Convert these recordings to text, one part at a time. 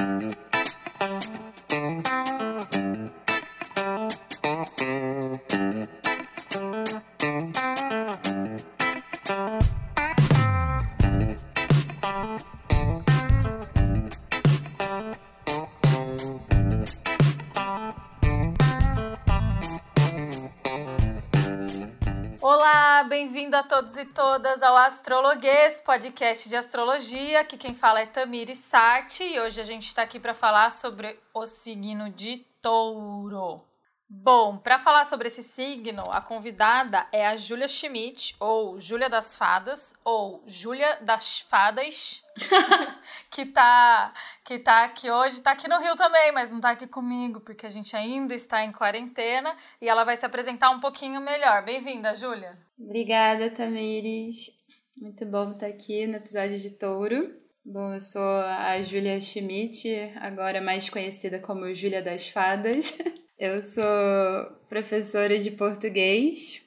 Música bem-vindo a todos e todas ao Astrologuês, podcast de astrologia. Aqui quem fala é Tamiri Sarti e hoje a gente está aqui para falar sobre o signo de Touro. Bom, para falar sobre esse signo, a convidada é a Júlia Schmidt, ou Júlia das Fadas, ou Júlia das Fadas, que tá, que tá aqui hoje, tá aqui no Rio também, mas não tá aqui comigo, porque a gente ainda está em quarentena, e ela vai se apresentar um pouquinho melhor. Bem-vinda, Júlia. Obrigada, Tamires. Muito bom estar aqui no episódio de Touro. Bom, eu sou a Júlia Schmidt, agora mais conhecida como Júlia das Fadas. Eu sou professora de português,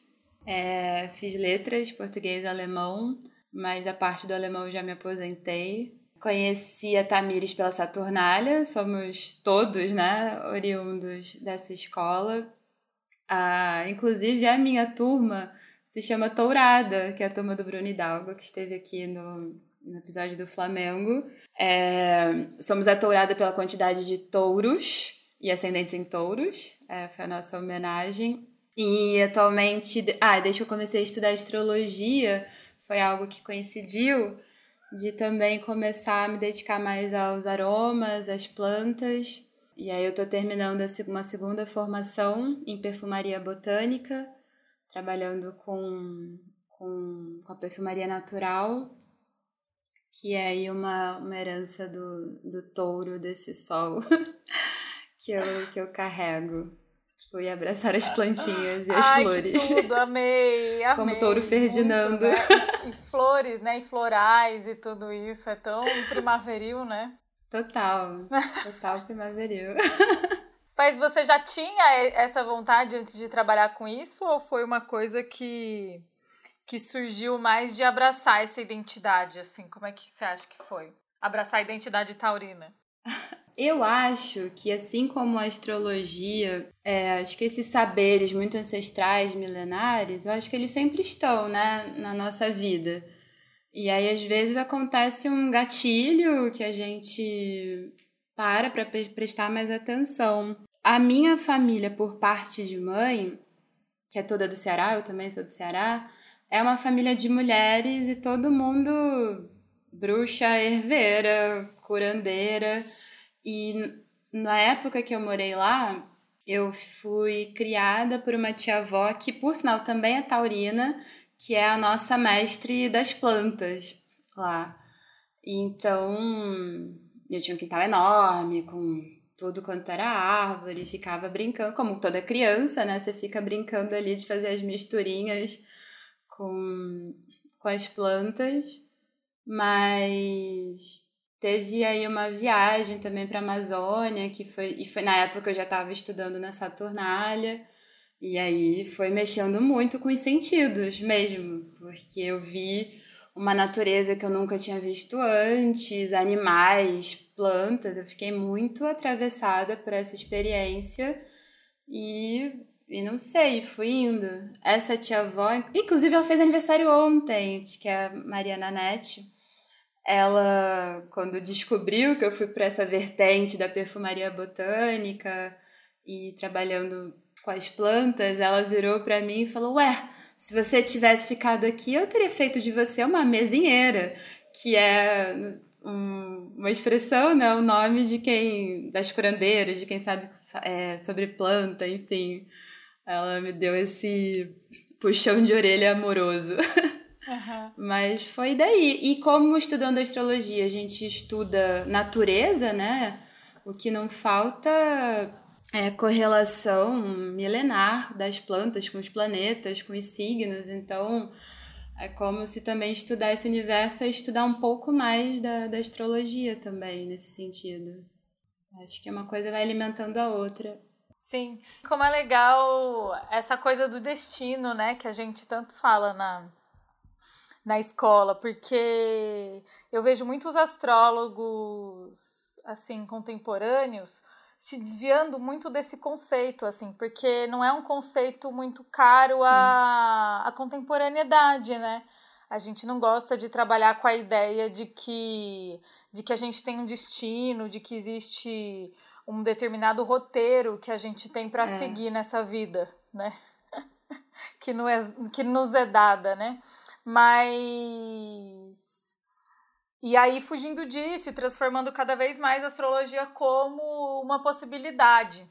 é, fiz letras, português e alemão, mas da parte do alemão já me aposentei. Conheci a Tamires pela Saturnália, somos todos, né, oriundos dessa escola. Ah, inclusive, a minha turma se chama Tourada, que é a turma do Bruno Hidalgo, que esteve aqui no, no episódio do Flamengo. É, somos a Tourada pela quantidade de touros e ascendentes em touros. É, foi a nossa homenagem. E atualmente, ah, desde que eu comecei a estudar astrologia, foi algo que coincidiu de também começar a me dedicar mais aos aromas, às plantas. E aí eu estou terminando uma segunda formação em perfumaria botânica, trabalhando com, com, com a perfumaria natural, que é aí uma, uma herança do, do touro desse sol. que eu, que eu carrego. Fui abraçar as plantinhas e as Ai, flores. Tudo, amei, amei. Como touro Ferdinando. Muito, né? E flores, né? E florais e tudo isso. É tão primaveril, né? Total. Total primaveril. Mas você já tinha essa vontade antes de trabalhar com isso? Ou foi uma coisa que, que surgiu mais de abraçar essa identidade, assim? Como é que você acha que foi? Abraçar a identidade taurina? Eu acho que, assim como a astrologia, é, acho que esses saberes muito ancestrais, milenares, eu acho que eles sempre estão né, na nossa vida. E aí, às vezes, acontece um gatilho que a gente para para prestar mais atenção. A minha família, por parte de mãe, que é toda do Ceará, eu também sou do Ceará, é uma família de mulheres e todo mundo bruxa, herveira, curandeira. E na época que eu morei lá, eu fui criada por uma tia-avó que, por sinal, também é taurina, que é a nossa mestre das plantas lá. Então, eu tinha um quintal enorme, com tudo quanto era árvore, ficava brincando, como toda criança, né? Você fica brincando ali de fazer as misturinhas com, com as plantas. Mas Teve aí uma viagem também para a Amazônia, que foi, e foi na época que eu já estava estudando na Saturnália, e aí foi mexendo muito com os sentidos mesmo, porque eu vi uma natureza que eu nunca tinha visto antes, animais, plantas, eu fiquei muito atravessada por essa experiência e, e não sei, fui indo. Essa tia-avó, inclusive ela fez aniversário ontem, que é a Mariana Nete, ela, quando descobriu que eu fui para essa vertente da perfumaria botânica e trabalhando com as plantas, ela virou para mim e falou: Ué, se você tivesse ficado aqui, eu teria feito de você uma mesinheira, que é um, uma expressão, né? O nome de quem. das curandeiras, de quem sabe é, sobre planta, enfim. Ela me deu esse puxão de orelha amoroso. Uhum. Mas foi daí. E como estudando astrologia a gente estuda natureza, né? O que não falta é correlação milenar das plantas com os planetas, com os signos. Então, é como se também estudar esse universo é estudar um pouco mais da, da astrologia também, nesse sentido. Acho que uma coisa vai alimentando a outra. Sim, como é legal essa coisa do destino, né? Que a gente tanto fala na, na escola, porque eu vejo muitos astrólogos assim contemporâneos se desviando muito desse conceito, assim, porque não é um conceito muito caro à, à contemporaneidade, né? A gente não gosta de trabalhar com a ideia de que, de que a gente tem um destino, de que existe um determinado roteiro que a gente tem para é. seguir nessa vida, né? que, não é, que nos é dada, né? Mas e aí, fugindo disso e transformando cada vez mais a astrologia como uma possibilidade.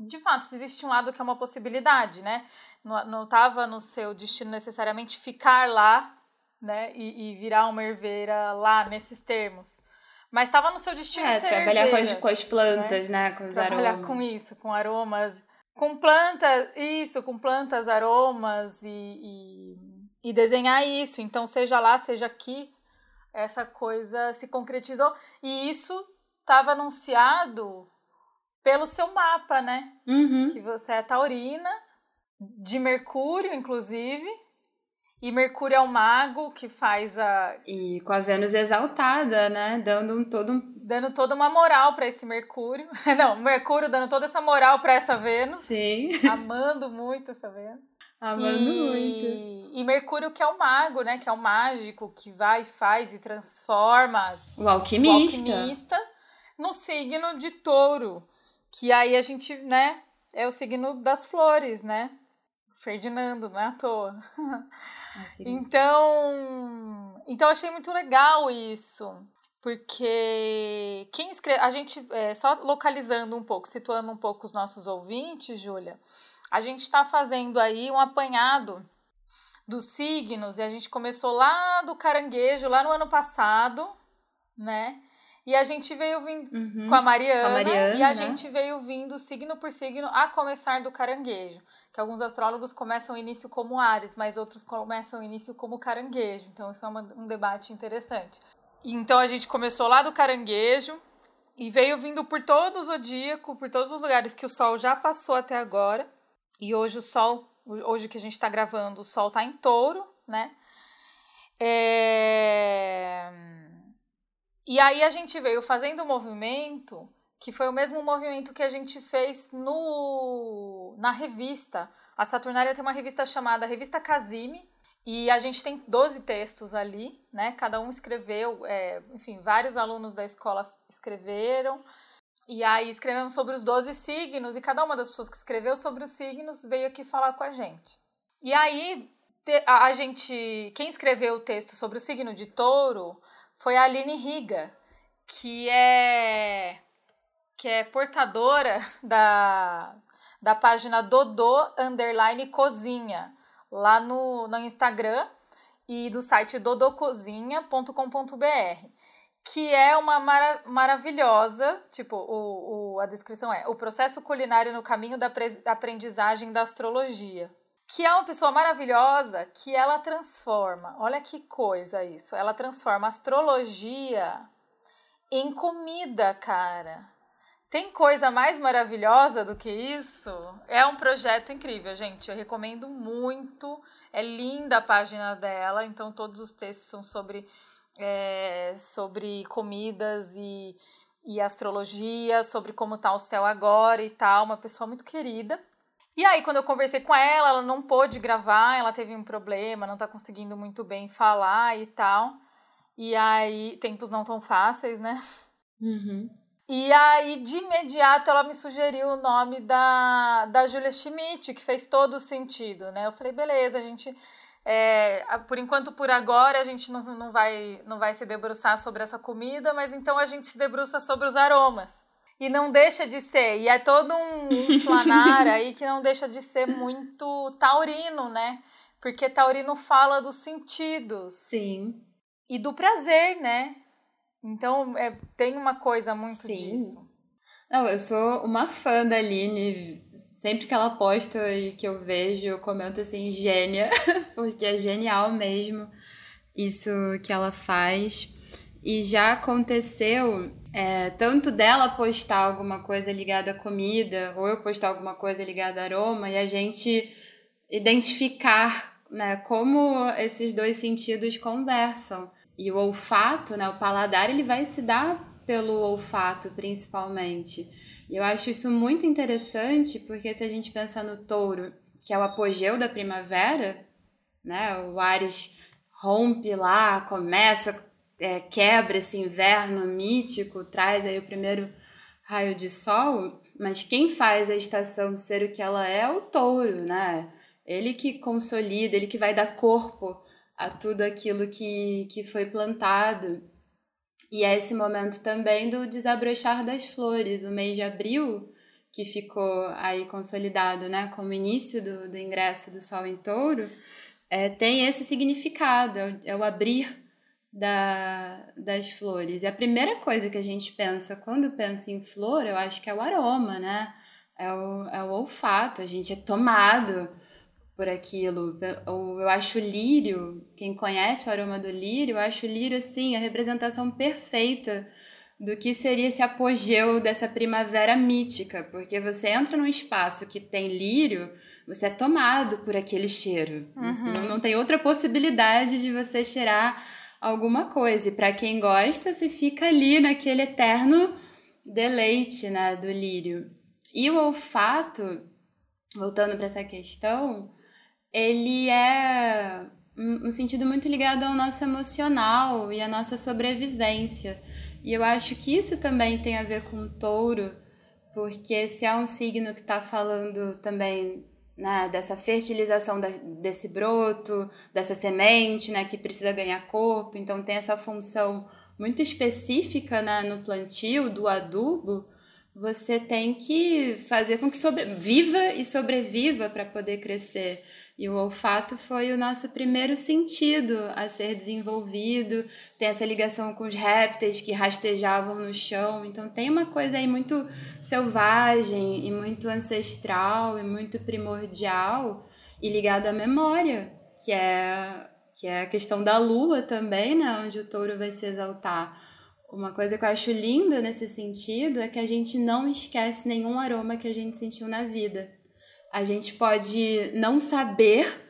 De fato, existe um lado que é uma possibilidade, né? Não estava no seu destino necessariamente ficar lá, né? E, e virar uma herveira lá nesses termos. Mas estava no seu destino é, ser trabalhar com, as, com as plantas, né? né? Com os trabalhar aromas. com isso, com aromas. Com plantas, isso, com plantas, aromas e, e, e desenhar isso. Então, seja lá, seja aqui, essa coisa se concretizou. E isso estava anunciado pelo seu mapa, né? Uhum. Que você é taurina, de Mercúrio, inclusive. E Mercúrio é o mago que faz a. E com a Vênus exaltada, né? Dando um todo um. Dando toda uma moral para esse Mercúrio. Não, Mercúrio dando toda essa moral para essa Vênus. Sim. Amando muito essa Vênus. Amando e, muito. E Mercúrio, que é o mago, né? Que é o mágico, que vai, faz e transforma. O alquimista. O alquimista no signo de touro. Que aí a gente, né? É o signo das flores, né? Ferdinando, não é à toa. Ah, então, então achei muito legal isso. Porque quem escreve. A gente, é, só localizando um pouco, situando um pouco os nossos ouvintes, Júlia a gente está fazendo aí um apanhado dos signos e a gente começou lá do caranguejo, lá no ano passado, né? E a gente veio vindo uhum, com a Mariana, a Mariana, e a gente veio vindo signo por signo a começar do caranguejo. Que alguns astrólogos começam o início como Ares, mas outros começam o início como caranguejo. Então, isso é uma, um debate interessante. Então, a gente começou lá do caranguejo e veio vindo por todo o zodíaco, por todos os lugares que o Sol já passou até agora. E hoje o Sol, hoje que a gente está gravando, o Sol está em touro, né? É... E aí a gente veio fazendo um movimento que foi o mesmo movimento que a gente fez no na revista. A Saturnária tem uma revista chamada Revista Casime, e a gente tem 12 textos ali, né? Cada um escreveu, é, enfim, vários alunos da escola escreveram. E aí escrevemos sobre os 12 signos e cada uma das pessoas que escreveu sobre os signos veio aqui falar com a gente. E aí a gente, quem escreveu o texto sobre o signo de Touro foi a Aline Riga, que é que é portadora da da página Dodô underline cozinha lá no, no Instagram e do site dodocozinha.com.br que é uma mara maravilhosa, tipo, o, o, a descrição é o processo culinário no caminho da aprendizagem da astrologia. Que é uma pessoa maravilhosa que ela transforma, olha que coisa isso, ela transforma astrologia em comida, cara. Tem coisa mais maravilhosa do que isso? É um projeto incrível, gente. Eu recomendo muito. É linda a página dela, então todos os textos são sobre é, sobre comidas e, e astrologia, sobre como tá o céu agora e tal, uma pessoa muito querida. E aí, quando eu conversei com ela, ela não pôde gravar, ela teve um problema, não tá conseguindo muito bem falar e tal. E aí, tempos não tão fáceis, né? Uhum. E aí, de imediato, ela me sugeriu o nome da, da Julia Schmidt, que fez todo o sentido, né? Eu falei, beleza, a gente é, por enquanto, por agora, a gente não, não, vai, não vai se debruçar sobre essa comida, mas então a gente se debruça sobre os aromas. E não deixa de ser, e é todo um, um aí que não deixa de ser muito taurino, né? Porque taurino fala dos sentidos. Sim. E do prazer, né? Então, é, tem uma coisa muito Sim. disso. Não, eu sou uma fã da Aline. Sempre que ela posta e que eu vejo, eu comento assim, gênia, porque é genial mesmo isso que ela faz. E já aconteceu é, tanto dela postar alguma coisa ligada à comida, ou eu postar alguma coisa ligada a aroma, e a gente identificar né, como esses dois sentidos conversam. E o olfato, né, o paladar, ele vai se dar pelo olfato, principalmente. E eu acho isso muito interessante, porque se a gente pensar no touro, que é o apogeu da primavera, né? O Ares rompe lá, começa, é, quebra esse inverno mítico, traz aí o primeiro raio de sol, mas quem faz a estação ser o que ela é é o touro, né? Ele que consolida, ele que vai dar corpo a tudo aquilo que, que foi plantado. E é esse momento também do desabrochar das flores, o mês de abril, que ficou aí consolidado né, como início do, do ingresso do Sol em Touro, é, tem esse significado, é o, é o abrir da, das flores. E a primeira coisa que a gente pensa quando pensa em flor, eu acho que é o aroma, né? É o, é o olfato, a gente é tomado por aquilo. Eu, eu acho o lírio, quem conhece o aroma do lírio, eu acho o lírio, assim, a representação perfeita do que seria esse apogeu dessa primavera mítica, porque você entra num espaço que tem lírio, você é tomado por aquele cheiro. Uhum. Assim, não, não tem outra possibilidade de você cheirar alguma coisa. E para quem gosta, você fica ali naquele eterno deleite né, do lírio. E o olfato, voltando para essa questão, ele é um sentido muito ligado ao nosso emocional e à nossa sobrevivência. E eu acho que isso também tem a ver com o touro, porque se é um signo que está falando também né, dessa fertilização da, desse broto, dessa semente, né, que precisa ganhar corpo, então tem essa função muito específica né, no plantio do adubo, você tem que fazer com que sobreviva e sobreviva para poder crescer. E o olfato foi o nosso primeiro sentido a ser desenvolvido, tem essa ligação com os répteis que rastejavam no chão. Então tem uma coisa aí muito selvagem e muito ancestral e muito primordial e ligado à memória, que é que é a questão da lua também, né, onde o touro vai se exaltar. Uma coisa que eu acho linda nesse sentido é que a gente não esquece nenhum aroma que a gente sentiu na vida. A gente pode não saber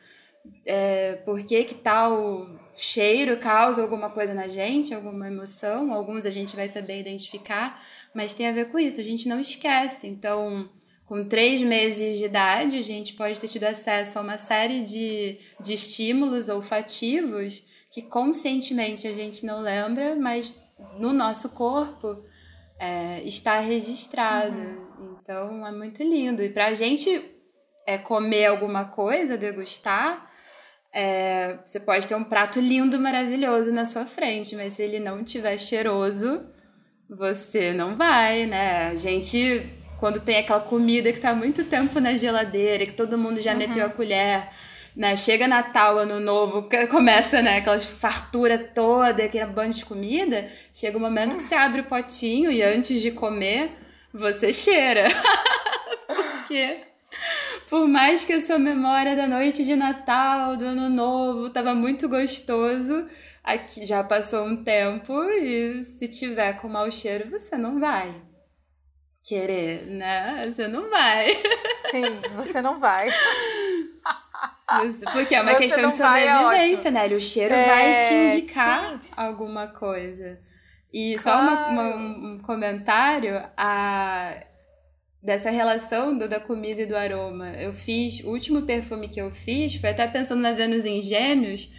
é, por que, que tal cheiro causa alguma coisa na gente, alguma emoção. Alguns a gente vai saber identificar, mas tem a ver com isso. A gente não esquece. Então, com três meses de idade, a gente pode ter tido acesso a uma série de, de estímulos olfativos que conscientemente a gente não lembra, mas no nosso corpo é, está registrado. Uhum. Então, é muito lindo. E para a gente é comer alguma coisa, degustar, é, você pode ter um prato lindo, maravilhoso na sua frente, mas se ele não tiver cheiroso, você não vai, né? A gente, quando tem aquela comida que tá muito tempo na geladeira, que todo mundo já uhum. meteu a colher, né? Chega Natal, Ano Novo, começa, né, aquela fartura toda, aquele bando de comida, chega o um momento que você abre o potinho e antes de comer, você cheira. Porque por mais que a sua memória da noite de Natal, do Ano Novo, tava muito gostoso, aqui já passou um tempo e se tiver com mau cheiro, você não vai querer, né? Você não vai. Sim, você não vai. Porque é uma você questão de é sobrevivência, é né? O cheiro é, vai te indicar sim. alguma coisa. E claro. só uma, uma, um comentário, a dessa relação do, da comida e do aroma. Eu fiz, o último perfume que eu fiz foi até pensando na Vênus em Gêmeos,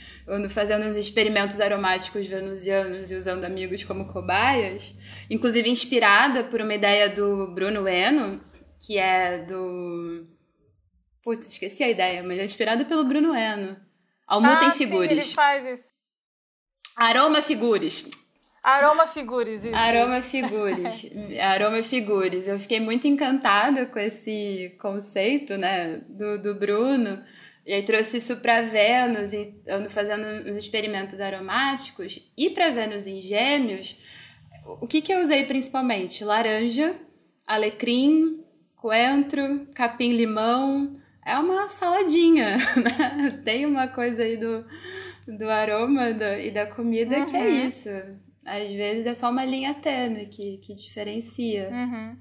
fazendo uns experimentos aromáticos venusianos e usando amigos como cobaias, inclusive inspirada por uma ideia do Bruno Eno, que é do. Putz, esqueci a ideia, mas é inspirada pelo Bruno Eno. Almuta ah, em Figures. Sim, ele faz isso. Aroma Figures. Aroma Figures. Isso. Aroma Figures. Aroma Figures. Eu fiquei muito encantada com esse conceito, né, do, do Bruno. E aí trouxe isso para Vênus e ando fazendo uns experimentos aromáticos. E para Vênus em Gêmeos, o que, que eu usei principalmente? Laranja, alecrim, coentro, capim-limão. É uma saladinha, né? Tem uma coisa aí do, do aroma do, e da comida uhum. que é isso. Às vezes é só uma linha tênue que, que diferencia. Uhum.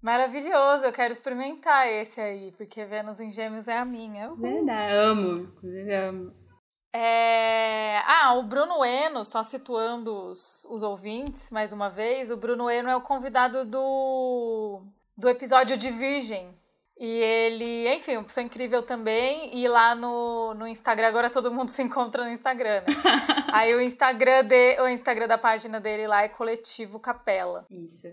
Maravilhoso, eu quero experimentar esse aí, porque Vênus em Gêmeos é a minha. Uhul. Verdade, amo, inclusive amo. É... Ah, o Bruno Eno, só situando os, os ouvintes mais uma vez, o Bruno Eno é o convidado do, do episódio de Virgem. E ele, enfim, uma pessoa incrível também. E lá no, no Instagram, agora todo mundo se encontra no Instagram. Né? Aí o Instagram, de, o Instagram da página dele lá é Coletivo Capela. Isso.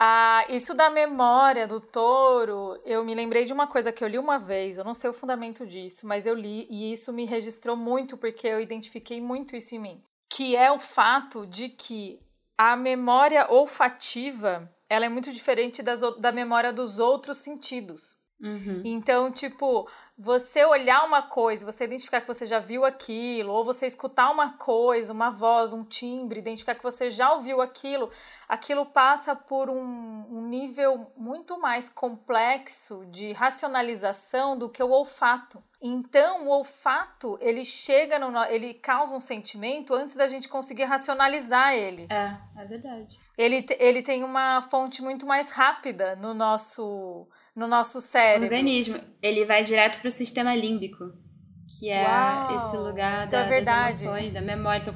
Ah, isso da memória do touro, eu me lembrei de uma coisa que eu li uma vez, eu não sei o fundamento disso, mas eu li e isso me registrou muito porque eu identifiquei muito isso em mim, que é o fato de que a memória olfativa, ela é muito diferente das, da memória dos outros sentidos. Uhum. Então, tipo, você olhar uma coisa, você identificar que você já viu aquilo, ou você escutar uma coisa, uma voz, um timbre, identificar que você já ouviu aquilo, aquilo passa por um, um nível muito mais complexo de racionalização do que o olfato. Então, o olfato, ele chega no. ele causa um sentimento antes da gente conseguir racionalizar ele. É, é verdade. Ele, ele tem uma fonte muito mais rápida no nosso no nosso cérebro. Organismo. Ele vai direto para o sistema límbico, que é Uau, esse lugar então da, é das emoções, da memória. Então,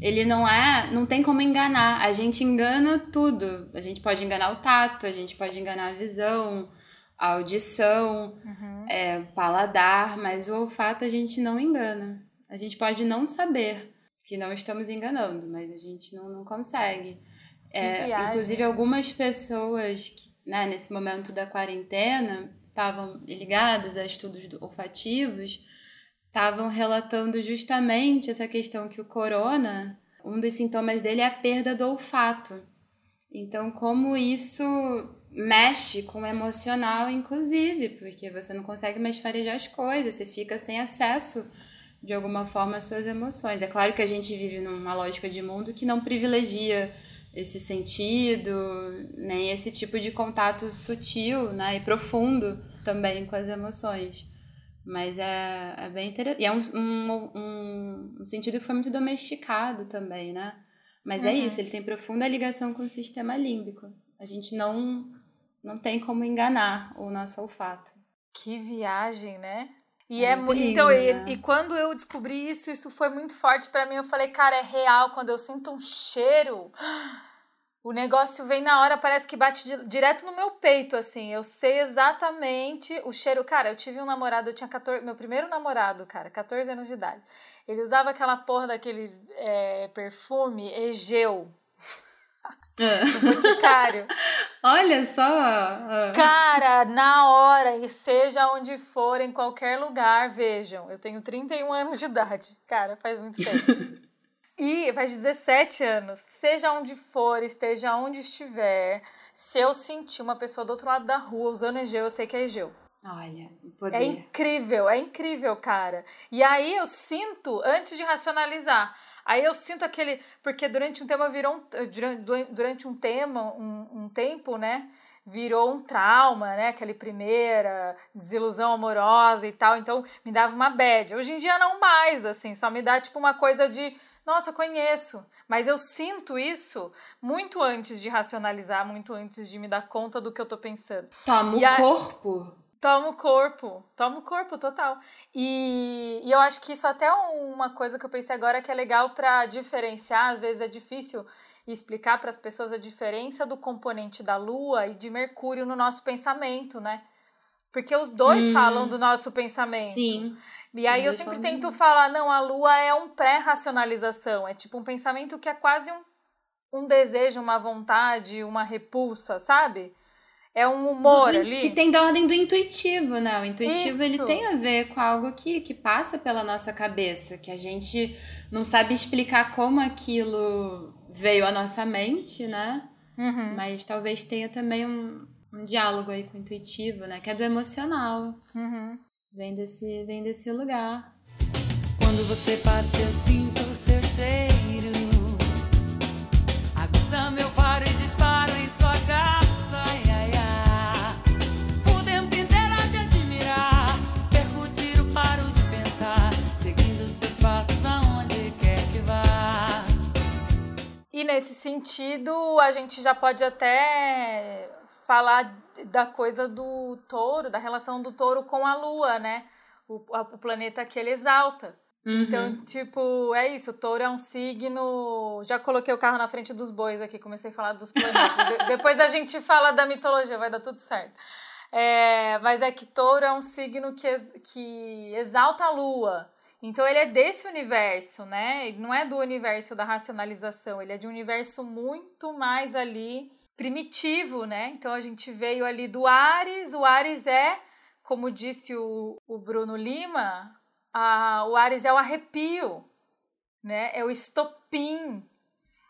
ele não é, não tem como enganar. A gente engana tudo. A gente pode enganar o tato, a gente pode enganar a visão, a audição, uhum. é, paladar, mas o olfato a gente não engana. A gente pode não saber que não estamos enganando, mas a gente não, não consegue. É, inclusive, algumas pessoas que né, nesse momento da quarentena, estavam ligadas a estudos olfativos, estavam relatando justamente essa questão que o corona, um dos sintomas dele é a perda do olfato. Então, como isso mexe com o emocional, inclusive, porque você não consegue mais farejar as coisas, você fica sem acesso de alguma forma às suas emoções. É claro que a gente vive numa lógica de mundo que não privilegia esse sentido, nem esse tipo de contato sutil né, e profundo também com as emoções. Mas é, é bem interessante. E é um, um, um, sentido que foi muito domesticado também, né? Mas é uhum. é isso, ele tem profunda ligação com o sistema límbico. A gente não, não tem como enganar o nosso olfato. Que viagem, né? E é, é muito então, né? e, e, quando eu descobri isso, isso foi muito forte para mim. Eu falei, cara, é real. Quando eu sinto um cheiro, o negócio vem na hora, parece que bate direto no meu peito, assim. Eu sei exatamente o cheiro. Cara, eu tive um namorado, eu tinha 14. Meu primeiro namorado, cara, 14 anos de idade. Ele usava aquela porra daquele é, perfume Egeu. É. boticário. Olha só! Ah. Cara, na hora, e seja onde for, em qualquer lugar, vejam. Eu tenho 31 anos de idade. Cara, faz muito tempo. e faz 17 anos. Seja onde for, esteja onde estiver, se eu sentir uma pessoa do outro lado da rua usando Egeu, eu sei que é Egeu. Olha, poder. É incrível, é incrível, cara. E aí eu sinto, antes de racionalizar, Aí eu sinto aquele. Porque durante um tema virou um. Durante um tema, um, um tempo, né? Virou um trauma, né? Aquela primeira desilusão amorosa e tal. Então me dava uma bad. Hoje em dia não mais, assim. Só me dá tipo uma coisa de. Nossa, conheço. Mas eu sinto isso muito antes de racionalizar, muito antes de me dar conta do que eu tô pensando. Toma e o a... corpo Toma o corpo, toma o corpo total. E, e eu acho que isso até é uma coisa que eu pensei agora que é legal para diferenciar, às vezes é difícil explicar para as pessoas a diferença do componente da Lua e de Mercúrio no nosso pensamento, né? Porque os dois hum, falam do nosso pensamento. Sim. E aí eu sempre tento falar, não, a Lua é um pré-racionalização, é tipo um pensamento que é quase um, um desejo, uma vontade, uma repulsa, sabe? É um humor do, ali. Que tem da ordem do intuitivo, né? O intuitivo Isso. ele tem a ver com algo que, que passa pela nossa cabeça, que a gente não sabe explicar como aquilo veio à nossa mente, né? Uhum. Mas talvez tenha também um, um diálogo aí com o intuitivo, né? Que é do emocional. Uhum. Vem, desse, vem desse lugar. Quando você passa, eu sinto o seu cheiro. Aguça meu E nesse sentido, a gente já pode até falar da coisa do touro, da relação do touro com a lua, né? O, a, o planeta que ele exalta. Uhum. Então, tipo, é isso. Touro é um signo. Já coloquei o carro na frente dos bois aqui, comecei a falar dos planetas. De- Depois a gente fala da mitologia, vai dar tudo certo. É, mas é que touro é um signo que, que exalta a lua. Então ele é desse universo, né? Ele não é do universo da racionalização, ele é de um universo muito mais ali primitivo, né? Então a gente veio ali do Ares, o Ares é, como disse o, o Bruno Lima, a, o Ares é o arrepio, né? É o estopim,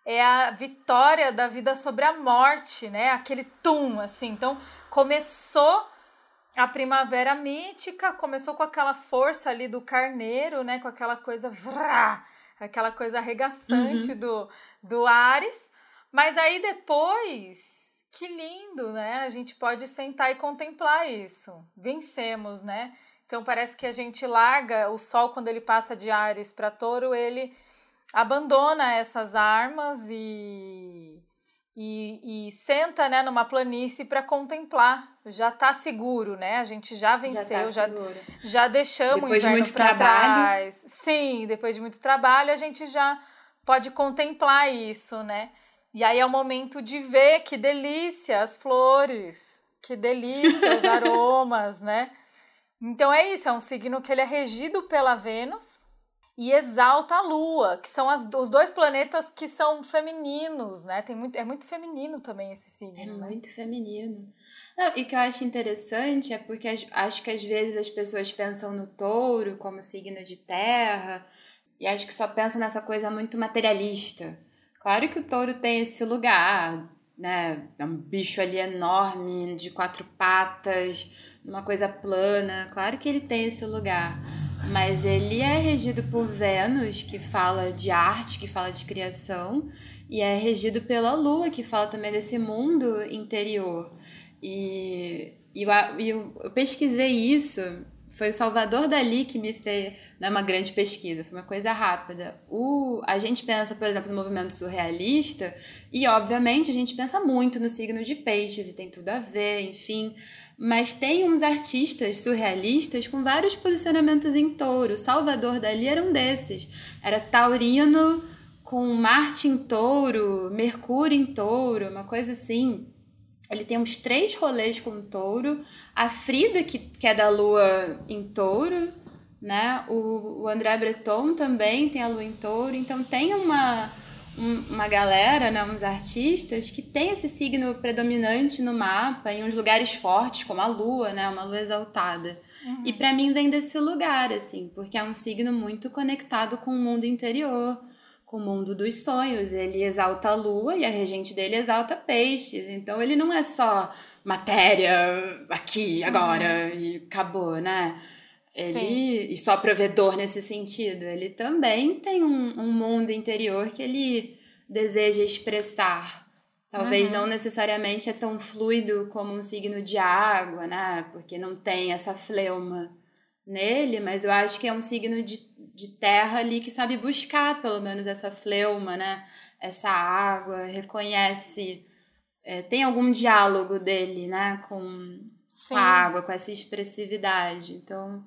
é a vitória da vida sobre a morte, né? Aquele tum, assim. Então começou a primavera mítica, começou com aquela força ali do carneiro, né? Com aquela coisa vrá, aquela coisa arregaçante do, do Ares. Mas aí depois, que lindo, né? A gente pode sentar e contemplar isso. Vencemos, né? Então parece que a gente larga o sol quando ele passa de Ares para Touro, ele abandona essas armas e e, e senta, né, numa planície para contemplar. Já tá seguro, né? A gente já venceu, Já tá já, já deixamos Depois o de inverno muito pra trabalho. trás. Sim, depois de muito trabalho, a gente já pode contemplar isso, né? E aí é o momento de ver que delícia as flores, que delícia os aromas, né? Então é isso, é um signo que ele é regido pela Vênus e exalta a Lua, que são as- os dois planetas que são femininos, né? Tem muito, é muito feminino também esse É signo, né? muito feminino. Não, e o que eu acho interessante é porque acho que às vezes as pessoas pensam no touro como signo de terra e acho que só pensam nessa coisa muito materialista. Claro que o touro tem esse lugar, né? É um bicho ali enorme, de quatro patas, uma coisa plana. Claro que ele tem esse lugar. Mas ele é regido por Vênus, que fala de arte, que fala de criação, e é regido pela Lua, que fala também desse mundo interior. E, e eu, eu, eu pesquisei isso, foi o Salvador Dali que me fez. Não é uma grande pesquisa, foi uma coisa rápida. O, a gente pensa, por exemplo, no movimento surrealista, e obviamente a gente pensa muito no signo de peixes, e tem tudo a ver, enfim. Mas tem uns artistas surrealistas com vários posicionamentos em touro. Salvador Dali era um desses. Era taurino com Marte em touro, Mercúrio em touro, uma coisa assim. Ele tem uns três rolês com touro. A Frida, que, que é da lua em touro, né? O, o André Breton também tem a lua em touro. Então tem uma, um- uma galera, né? uns artistas, que tem esse signo predominante no mapa, em uns lugares fortes, como a lua, né? Uma lua exaltada. E pra mim vem desse lugar, assim, porque é um signo muito conectado com o mundo interior com o mundo dos sonhos. Ele exalta a lua e a regente dele exalta peixes. Então ele não é só matéria aqui, agora e acabou, né? Ele, e só provedor nesse sentido. Ele também tem um, um mundo interior que ele deseja expressar. Talvez não necessariamente é tão fluido como um signo de água, né? Porque não tem essa fleuma nele, mas eu acho que é um signo de, de terra ali que sabe buscar pelo menos essa fleuma, né? Essa água, reconhece. é, tem algum diálogo dele, né? Com, Sim. com a água, com essa expressividade. Então,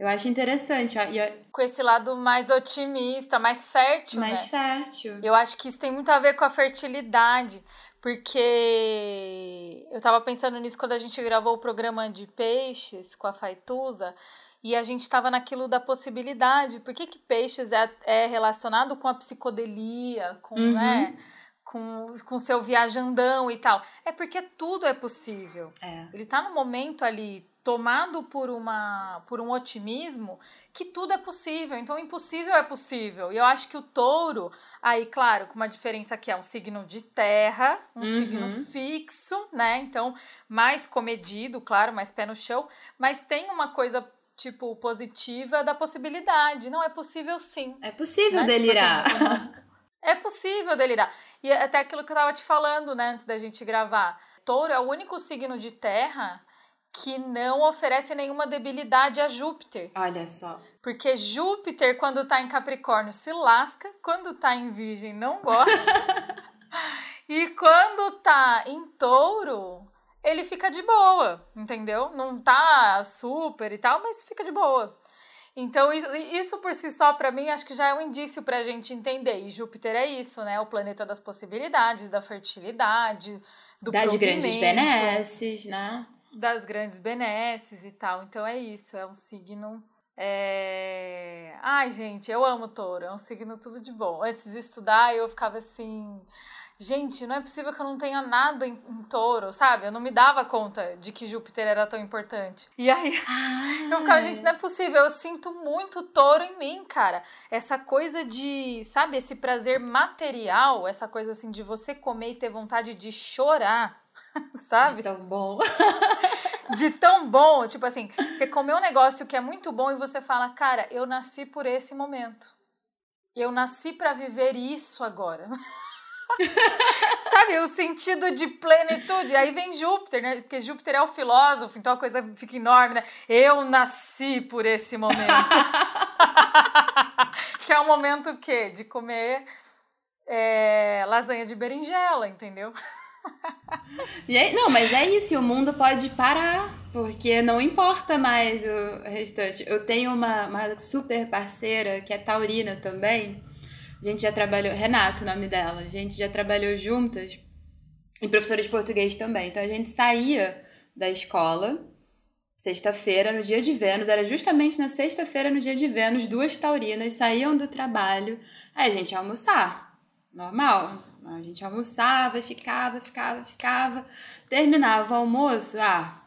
eu acho interessante. E ó, Com esse lado mais otimista, mais fértil, mais né? fértil. Eu acho que isso tem muito a ver com a fertilidade, porque eu tava pensando nisso quando a gente gravou o programa de peixes com a Faituza, e a gente tava naquilo da possibilidade. Por que, que peixes é, é relacionado com a psicodelia, com, Uhum. né, com com seu viajandão e tal? É porque tudo é possível. É. Ele tá no momento ali tomado por uma por um otimismo que tudo é possível. Então o impossível é possível. E eu acho que o touro, aí claro, com uma diferença que é um signo de terra, um Uhum. signo fixo, né? Então mais comedido, claro, mais pé no chão, mas tem uma coisa tipo positiva da possibilidade. Não é possível sim. É possível né? Tipo delirar. assim, uma- é possível delirar. E até aquilo que eu tava te falando, né, antes da gente gravar. Touro é o único signo de terra que não oferece nenhuma debilidade a Júpiter. Olha só. Porque Júpiter, quando tá em Capricórnio, se lasca, quando tá em Virgem, não gosta. e quando tá em Touro, ele fica de boa, entendeu? Não tá super e tal, mas fica de boa. Então, isso, isso por si só, para mim, acho que já é um indício para a gente entender. E Júpiter é isso, né? O planeta das possibilidades, da fertilidade, do Das grandes benesses, né? Das grandes benesses e tal. Então, é isso. É um signo... É... Ai, gente, eu amo touro. É um signo tudo de bom. Antes de estudar, eu ficava assim gente, não é possível que eu não tenha nada em, em, touro, sabe? Eu não me dava conta de que Júpiter era tão importante. E aí, ah. eu ficava, gente, não é possível, eu sinto muito touro em mim, cara. Essa coisa de, sabe, esse prazer material, essa coisa assim de você comer e ter vontade de chorar, sabe? De tão bom. de tão bom, tipo assim, você comeu um negócio que é muito bom e você fala, cara, eu nasci por esse momento. Eu nasci para viver isso agora. Sabe, o sentido de plenitude. Aí vem Júpiter, né? Porque Júpiter é o filósofo, então a coisa fica enorme, né? Eu nasci por esse momento. que é o momento o quê? De comer é, lasanha de berinjela, entendeu? Aí, não, mas é isso, o mundo pode parar, porque não importa mais o restante. Eu tenho uma, uma super parceira que é taurina também, a gente já trabalhou, Renato, o nome dela, a gente já trabalhou juntas e professora de português também. Então a gente saía da escola, sexta-feira, no dia de Vênus, era justamente na sexta-feira, no dia de Vênus, duas taurinas saíam do trabalho, aí a gente ia almoçar, normal. A gente almoçava, ficava, ficava, ficava, terminava o almoço, ah,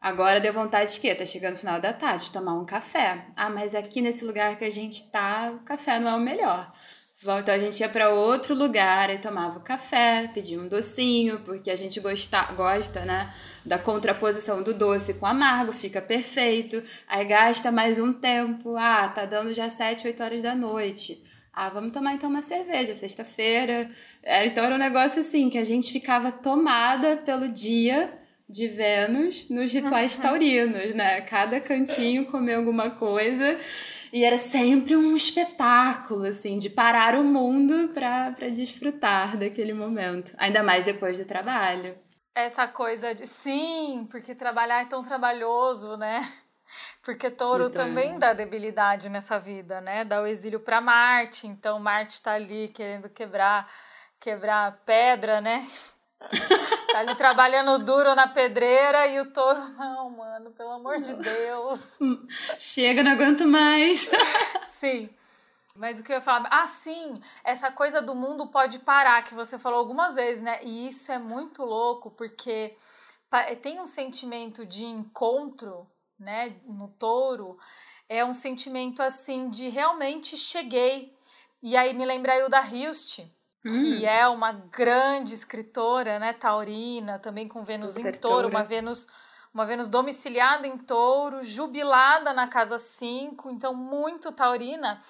Agora deu vontade de quê? Tá chegando o final da tarde, de tomar um café. Ah, mas aqui nesse lugar que a gente tá, o café não é o melhor. Então a gente ia para outro lugar e tomava café, pedia um docinho, porque a gente gosta, gosta, né, da contraposição do doce com amargo, fica perfeito. Aí gasta mais um tempo. Ah, tá dando já 7, 8 horas da noite. Ah, vamos tomar então uma cerveja, sexta-feira. É, então era um negócio assim, que a gente ficava tomada pelo dia de Vênus nos rituais taurinos, né? Cada cantinho comer alguma coisa. E era sempre um espetáculo, assim, de parar o mundo para desfrutar daquele momento. Ainda mais depois do trabalho. Essa coisa de. Sim, porque trabalhar é tão trabalhoso, né? Porque touro então... também dá debilidade nessa vida, né? Dá o exílio para Marte, então Marte tá ali querendo quebrar quebrar pedra, né? tá ali trabalhando duro na pedreira e o touro, não, mano, pelo amor de Deus. Chega, não aguento mais. Sim. Mas o que eu ia falar? Ah, sim, essa coisa do mundo pode parar, que você falou algumas vezes, né? E isso é muito louco, porque tem um sentimento de encontro, né, no touro, é um sentimento assim de realmente cheguei. E aí me lembra a Hilda Hilst, que hum. é uma grande escritora, né, taurina, também com Vênus Super em touro, uma Vênus uma Vênus domiciliada em touro, jubilada na casa 5, então muito taurina.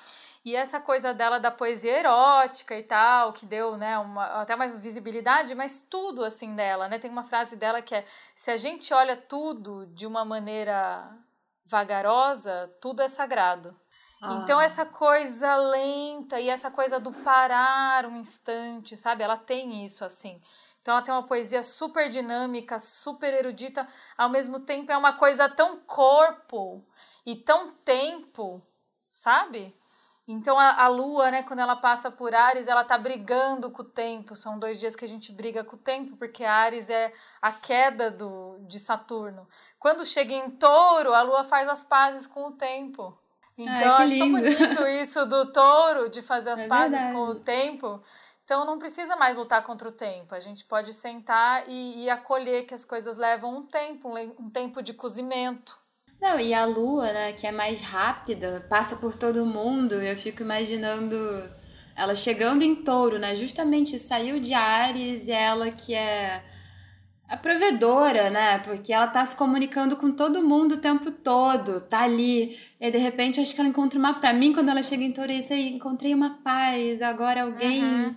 E essa coisa dela da poesia erótica e tal, que deu, né, uma, até mais visibilidade, mas tudo assim dela, né? Tem uma frase dela que é: se a gente olha tudo de uma maneira vagarosa, tudo é sagrado. Ah. Então, essa coisa lenta e essa coisa do parar um instante, sabe? Ela tem isso, assim. Então, ela tem uma poesia super dinâmica, super erudita, ao mesmo tempo é uma coisa tão corpo e tão tempo, sabe? Então, a, a lua, né, quando ela passa por Ares, ela tá brigando com o tempo. São dois dias que a gente briga com o tempo, porque Ares é a queda do, de Saturno. Quando chega em touro, a lua faz as pazes com o tempo. Então, Ai, acho lindo. tão bonito isso do touro, de fazer as é pazes verdade. com o tempo. Então, não precisa mais lutar contra o tempo. A gente pode sentar e, e acolher que as coisas levam um tempo, um tempo de cozimento. Não, e a lua, né, que é mais rápida, passa por todo mundo. Eu fico imaginando ela chegando em touro, né? Justamente saiu de Ares e ela que é a provedora, né? Porque ela tá se comunicando com todo mundo o tempo todo, tá ali. E de repente eu acho que ela encontra uma. Pra mim, quando ela chega em Touro, aí, encontrei uma paz, agora alguém uhum.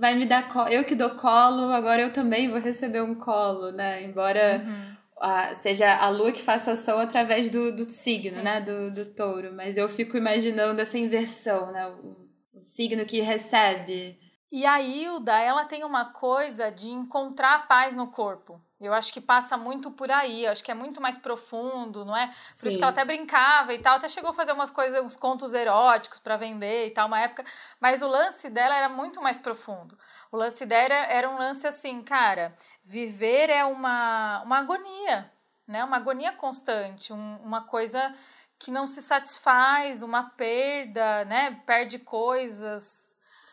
vai me dar colo. Eu que dou colo, agora eu também vou receber um colo, né? Embora. Uhum. A, seja a lua que faça ação através do, do signo, Sim. né? Do, do touro. Mas eu fico imaginando essa inversão, né? O, o signo que recebe E a Hilda, ela tem uma coisa de encontrar a paz no corpo. Eu acho que passa muito por aí, eu acho que é muito mais profundo, não é? Por Sim. isso que ela até brincava e tal, até chegou a fazer umas coisas, uns contos eróticos para vender e tal, uma época, mas o lance dela era muito mais profundo. O lance dela era um lance assim, cara, viver é uma, uma agonia, né? Uma agonia constante, um, uma coisa que não se satisfaz, uma perda, né? Perde coisas,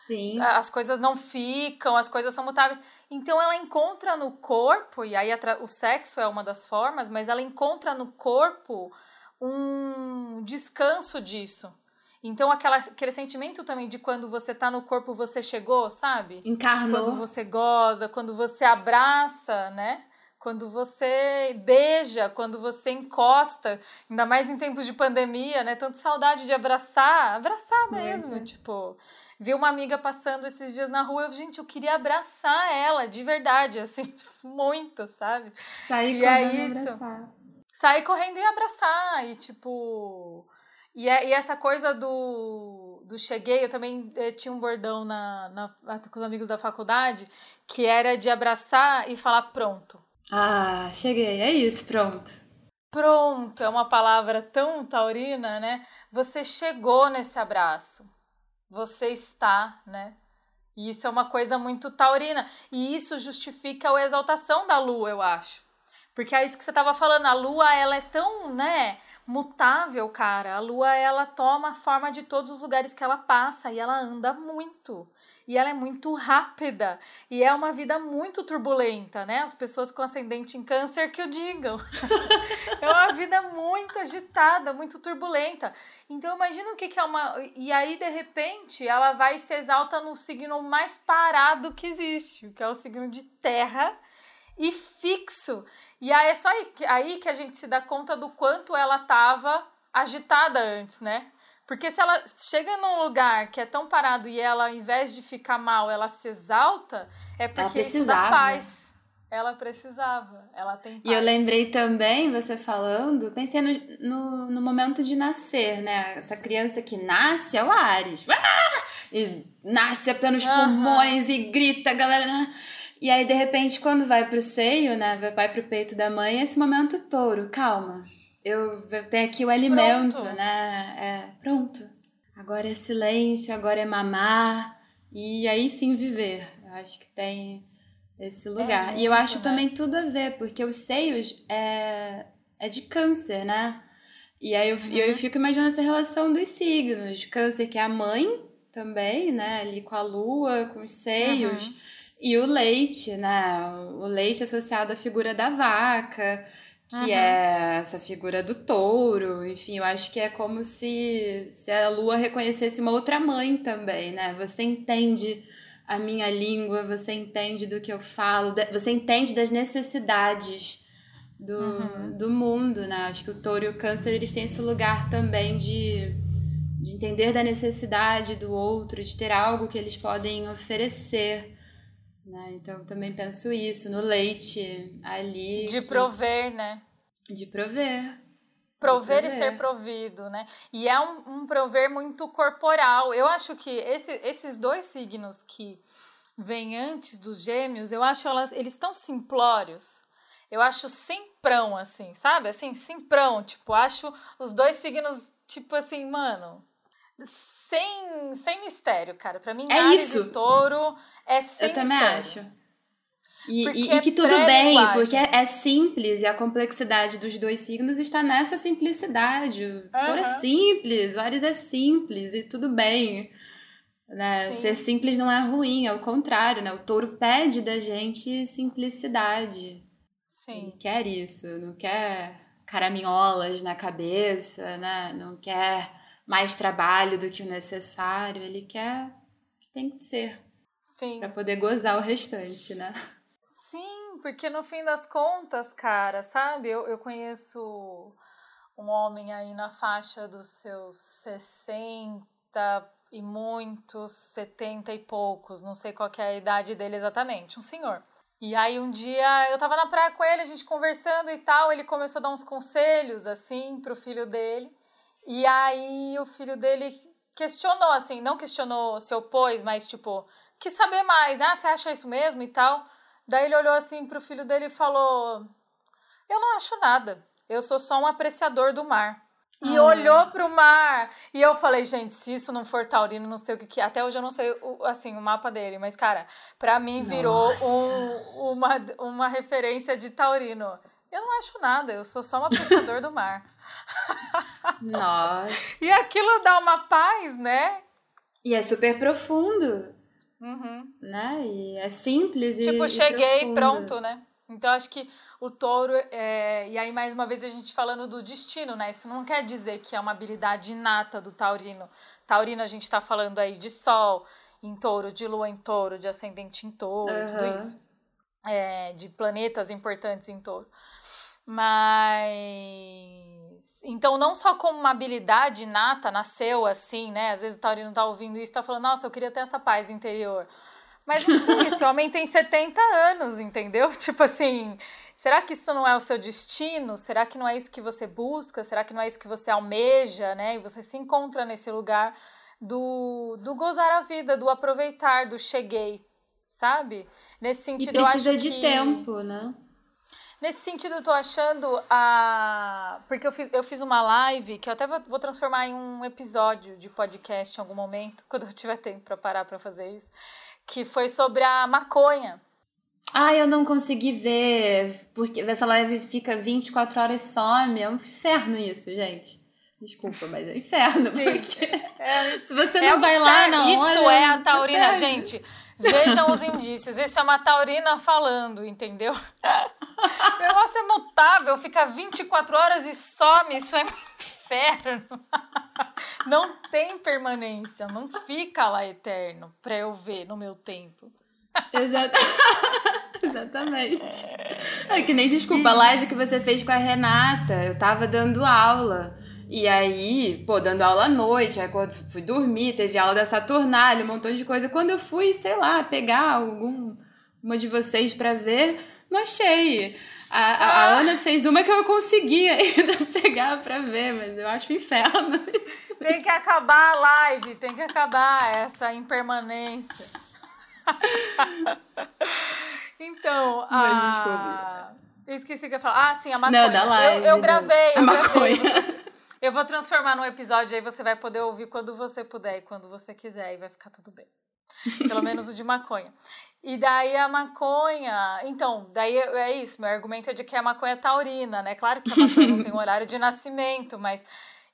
Sim. As coisas não ficam, as coisas são mutáveis. Então ela encontra no corpo, e aí o sexo é uma das formas, mas ela encontra no corpo um descanso disso. Então aquela, aquele sentimento também de quando você tá no corpo, você chegou, sabe? Encarnou. Quando você goza, quando você abraça, né? Quando você beija, quando você encosta, ainda mais em tempos de pandemia, né? Tanto saudade de abraçar, abraçar mesmo, é. tipo vi uma amiga passando esses dias na rua, eu, gente, eu queria abraçar ela, de verdade, assim, tipo, muito, sabe? Sair correndo é isso. abraçar. Sair correndo e abraçar, e tipo... E, é, e essa coisa do, do cheguei, eu também eh, tinha um bordão na, na, com os amigos da faculdade, que era de abraçar e falar pronto. Ah, cheguei, é isso, pronto. Pronto, é uma palavra tão taurina, né? Você chegou nesse abraço você está, né? E isso é uma coisa muito taurina. E isso justifica a exaltação da lua, eu acho. Porque é isso que você estava falando, a lua, ela é tão, né, mutável, cara. A lua, ela toma a forma de todos os lugares que ela passa e ela anda muito. E ela é muito rápida. E é uma vida muito turbulenta, né? As pessoas com ascendente em câncer que o digam. é uma vida muito agitada, muito turbulenta. Então imagina o que, que é uma. E aí, de repente, ela vai se exalta no signo mais parado que existe, que é o signo de terra e fixo. E aí é só aí que a gente se dá conta do quanto ela estava agitada antes, né? Porque se ela chega num lugar que é tão parado e ela, ao invés de ficar mal, ela se exalta, é porque isso dá paz. Ela precisava, ela tem E eu lembrei também, você falando, pensei no, no, no, momento de nascer, né? Essa criança que nasce é o Ares. Ah! E nasce a plenos uhum. pulmões e grita, galera. Né? E aí, de repente, quando vai pro seio, né? Vai pro peito da mãe, esse momento touro, calma. Eu, tenho aqui o alimento, pronto. né? É, pronto. Agora é silêncio, agora é mamar. E aí sim viver. Eu acho que tem esse lugar. É, e eu acho né? também tudo a ver, porque os seios é, é de câncer, né? E aí eu, uhum. eu fico imaginando essa relação dos signos. Câncer, que é a mãe também, né? Ali com a lua, com os seios. Uhum. E o leite, né? O leite associado à figura da vaca, que uhum. é essa figura do touro. Enfim, eu acho que é como se, se a lua reconhecesse uma outra mãe também, né? Você entende a minha língua, você entende do que eu falo, você entende das necessidades do, uhum. do mundo, né? Acho que o touro e o câncer, eles têm esse lugar também de, de entender da necessidade do outro, de ter algo que eles podem oferecer, né? Então, também penso isso, no leite ali. De que... prover, né? De prover. Prover e ser provido, né? E é um, um prover muito corporal. Eu acho que esse, esses dois signos que vêm antes dos gêmeos, eu acho elas, eles tão simplórios. Eu acho simprão, assim, sabe? Assim, simprão. Tipo, acho os dois signos, tipo assim, mano, sem, sem mistério, cara. Pra mim, é isso. e touro é sem Eu também mistério. acho. E, e, e, que tudo bem, porque é simples e a complexidade dos dois signos está nessa simplicidade. O uhum. touro é simples, o Ares é simples e tudo bem. Né? Ser simples não é ruim, é o contrário, né? O touro pede da gente simplicidade. Sim. Ele quer isso, não quer caraminholas na cabeça, né? Não quer mais trabalho do que o necessário, ele quer que tem que ser. Sim. Pra poder gozar o restante, né? porque no fim das contas, cara, sabe? Eu, eu conheço um homem aí na faixa dos seus 60 e muitos, 70 e poucos, não sei qual é a idade dele exatamente, um senhor. E aí um dia eu tava na praia com ele, a gente conversando e tal, ele começou a dar uns conselhos assim pro filho dele. E aí o filho dele questionou assim, não questionou, se opôs, mas tipo, quis saber mais, né? Ah, você acha isso mesmo e tal? Daí ele olhou assim pro filho dele e falou: Eu não acho nada. Eu sou só um apreciador do mar. E Ah. olhou pro mar. E eu falei, gente, se isso não for taurino, não sei o que que é. Até hoje eu não sei, o, assim, o mapa dele. Mas, cara, pra mim virou um- uma, uma referência de taurino. Eu não acho nada, eu sou só um apreciador do mar. Nossa. E aquilo dá uma paz, né? E é super profundo, Uhum. né? E é simples e Tipo, e cheguei, profundo. pronto, né? Então, acho que o touro, é... e aí mais uma vez a gente falando do destino, né? Isso não quer dizer que é uma habilidade inata do taurino. Taurino, a gente tá falando aí de sol em touro, de lua em touro, de ascendente em touro, tudo Aham. isso. É, de planetas importantes em touro. Mas. Então, não só como uma habilidade inata, nasceu assim, né? Às vezes o Taurino tá ouvindo isso e tá falando, nossa, eu queria ter essa paz interior. Mas sei, esse homem tem 70 anos, entendeu? Tipo assim, será que isso não é o seu destino? Será que não é isso que você busca? Será que não é isso que você almeja, né? E você se encontra nesse lugar do, do gozar a vida, do aproveitar, do cheguei, sabe? Nesse E sentido, acho precisa de que... tempo, né? Nesse sentido, eu tô achando a. Porque eu fiz, eu fiz uma live que eu até vou, transformar em um episódio de podcast em algum momento, quando eu tiver tempo pra parar pra fazer isso. Que foi sobre a maconha. Ah, eu não consegui ver, porque essa live fica 24 horas e some. É um inferno isso, gente. Desculpa, mas é inferno. Porque É, se você é não um vai lá inferno. na hora... Isso é a taurina, gente. Vejam os indícios. Isso é uma taurina falando, entendeu? O negócio é mutável, fica 24 horas e some. Isso é inferno. Não tem permanência, não fica lá eterno pra eu ver no meu tempo. Exata- Exatamente. É que nem desculpa, a live que você fez com a Renata, eu tava dando aula. E aí, pô, dando aula à noite, aí quando fui dormir, teve aula da Saturnália, um montão de coisa. Quando eu fui, sei lá, pegar algum uma de vocês pra ver, não achei. A, a- a Ana fez uma que eu consegui ainda pegar pra ver, mas eu acho um inferno. Tem que acabar a live, tem que acabar essa impermanência. então, a... Esqueci o que eu ia falar. Ah, sim, a maconha. Não, da live, Eu, eu gravei, a eu gravei. maconha. Eu vou transformar num episódio, aí você vai poder ouvir quando você puder e quando você quiser, e vai ficar tudo bem. Pelo menos o de maconha. E daí a maconha. Então, daí é é isso. Meu argumento é de que a maconha é taurina, né? Claro que a maconha não tem um horário de nascimento, mas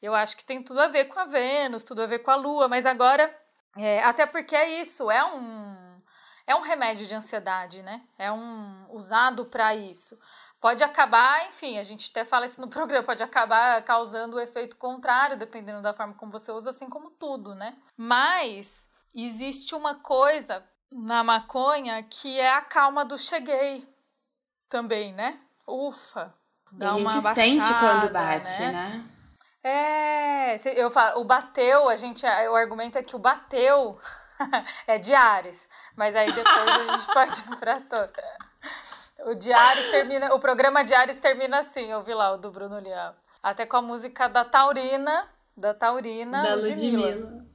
eu acho que tem tudo a ver com a Vênus, tudo a ver com a Lua. Mas agora, é, até porque é isso, é um, é um remédio de ansiedade, né? É um usado para isso. Pode acabar, enfim, a gente até fala isso no programa, pode acabar causando o efeito contrário, dependendo da forma como você usa, assim como tudo, né? Mas existe uma coisa na maconha que é a calma do cheguei também, né? Ufa. Dá a gente uma sente baixada, quando bate, né? É, se- eu falo, o bateu, a gente, o argumento é que o bateu é de Ares, mas aí depois a gente pode ir pra toda. O Ares termina, o programa Ares termina assim, eu vi lá o do Bruno Leal. Até com a música da Taurina, da Taurina, da Ludmilla. Ludmilla.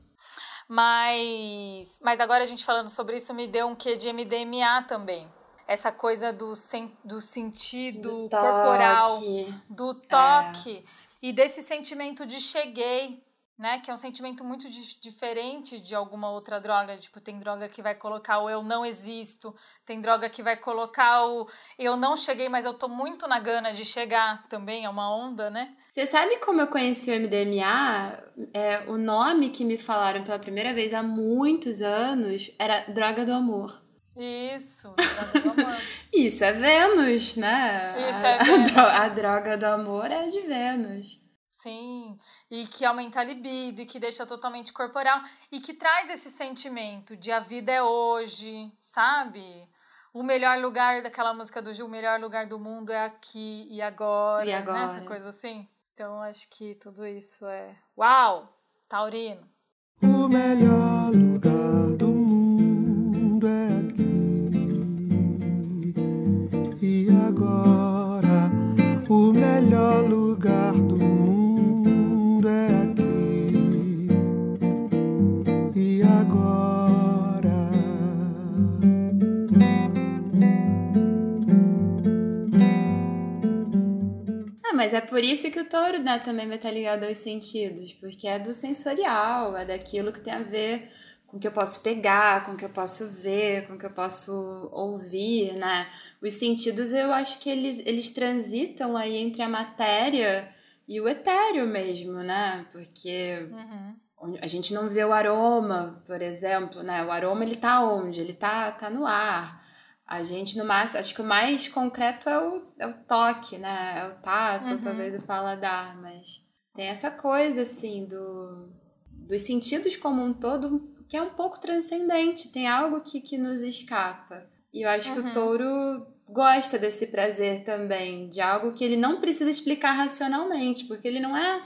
Mas, mas agora a gente falando sobre isso me deu um quê de MDMA também. Essa coisa do, sen, do sentido Do corporal, do toque e desse sentimento de cheguei, né? Que é um sentimento muito di- diferente de alguma outra droga. Tipo, tem droga que vai colocar o eu não existo, tem droga que vai colocar o eu não cheguei, mas eu tô muito na gana de chegar. Também é uma onda, né? Você sabe como eu conheci o MDMA? É, o nome que me falaram pela primeira vez há muitos anos era Droga do Amor. Isso, droga do amor. Isso é Vênus, né? Isso a, é a Vênus. dro- A, droga do amor é de Vênus. Sim, e que aumenta a libido, e que deixa totalmente corporal, e que traz esse sentimento de a vida é hoje, sabe? O melhor lugar daquela música do Gil, o melhor lugar do mundo é aqui e agora, E né? agora. Essa coisa assim. Então, acho que tudo isso é... Uau! Taurino. O melhor lugar do mas é por isso que o touro né, também vai estar ligado aos sentidos, porque é do sensorial, é daquilo que tem a ver com o que eu posso pegar, com o que eu posso ver, com o que eu posso ouvir, né? Os sentidos eu acho que eles, eles transitam aí entre a matéria e o etéreo mesmo, né? Porque uhum. a gente não vê o aroma, por exemplo, né? O aroma ele tá onde? Ele tá, tá no ar. A gente, no máximo, acho que o mais concreto é o, é o toque, né? É o tato, uhum. talvez o paladar, mas tem essa coisa, assim, do, dos sentidos como um todo, que é um pouco transcendente, tem algo que, que nos escapa. E eu acho uhum. que o uhum. touro gosta desse prazer também, de algo que ele não precisa explicar racionalmente, porque ele não é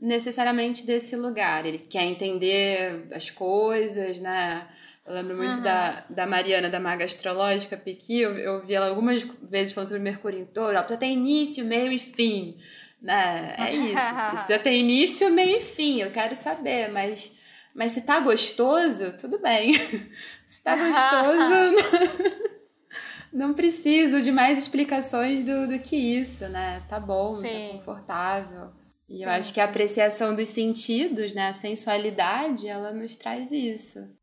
necessariamente desse lugar. Ele quer entender as coisas, né? Eu lembro muito uhum. da, da Mariana, da Maga Astrológica, Piqui, eu, eu vi ela algumas vezes falando sobre Mercúrio em touro. Ela precisa ter início, meio e fim. Né? É isso. Precisa ter início, meio e fim. Eu quero saber, mas, mas se tá gostoso, tudo bem. se tá gostoso, não, preciso de mais explicações do, do que isso, né? Tá bom, tá Sim. tá confortável. E Sim. eu acho que a apreciação dos sentidos, né? A sensualidade, ela nos traz isso.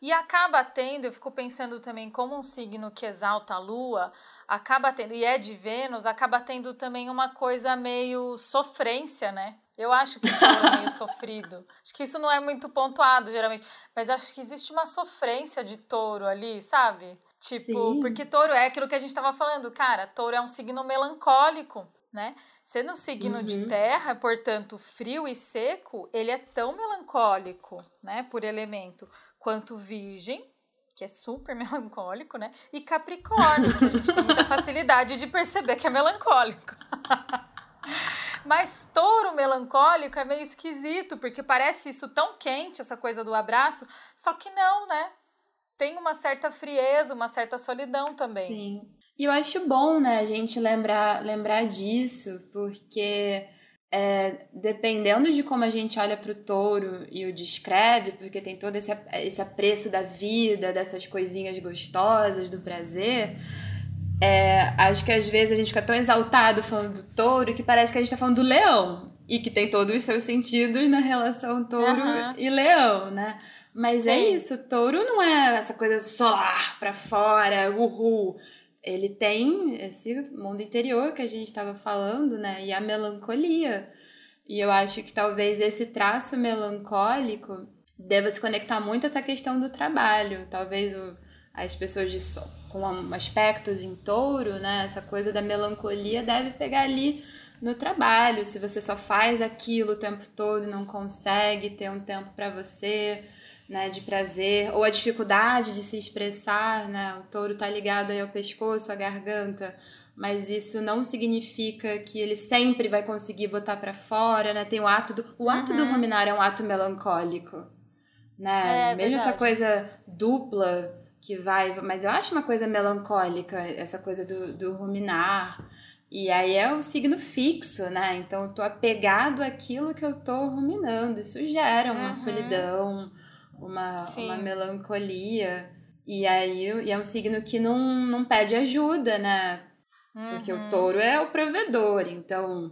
E acaba tendo, eu fico pensando também como um signo que exalta a lua, acaba tendo, e é de Vênus, acaba tendo também uma coisa meio sofrência, né? Eu acho que é meio sofrido. Acho que isso não é muito pontuado, geralmente. Mas acho que existe uma sofrência de touro ali, sabe? Tipo, Sim. porque touro é aquilo que a gente estava falando, cara, touro é um signo melancólico, né? Sendo um signo uhum. de terra, portanto, frio e seco, ele é tão melancólico, né, por elemento quanto Virgem, que é super melancólico, né? E Capricórnio, que a gente tem muita facilidade de perceber que é melancólico. Mas touro melancólico é meio esquisito, porque parece isso tão quente, essa coisa do abraço, só que não, né? Tem uma certa frieza, uma certa solidão também. Sim. E eu acho bom, né, a gente lembrar, lembrar disso, porque é, dependendo de como a gente olha para o touro e o descreve, porque tem todo esse, esse apreço da vida, dessas coisinhas gostosas, do prazer, é, acho que às vezes a gente fica tão exaltado falando do touro que parece que a gente está falando do leão. E que tem todos os seus sentidos na relação touro uhum. e leão, né? Mas é Sim. é isso, touro não é essa coisa solar para fora, uhul ele tem esse mundo interior que a gente estava falando, né? E a melancolia. E eu acho que talvez esse traço melancólico deva se conectar muito a essa questão do trabalho. Talvez o, as pessoas de com aspectos em touro, né? Essa coisa da melancolia deve pegar ali no trabalho. Se você só faz aquilo o tempo todo e não consegue ter um tempo para você né, de prazer, ou a dificuldade de se expressar, né? O touro tá ligado aí ao pescoço, à garganta, mas isso não significa que ele sempre vai conseguir botar para fora, né? Tem o ato do o ato uhum. do ruminar é um ato melancólico, né? É, Mesmo verdade. essa coisa dupla que vai, mas eu acho uma coisa melancólica essa coisa do, do ruminar. E aí é o signo fixo, né? Então eu tô apegado àquilo que eu tô ruminando. Isso gera uma uhum. solidão, uma, uma melancolia. E aí e é um signo que não, não pede ajuda, né? Uhum. Porque o uhum. touro é o provedor, então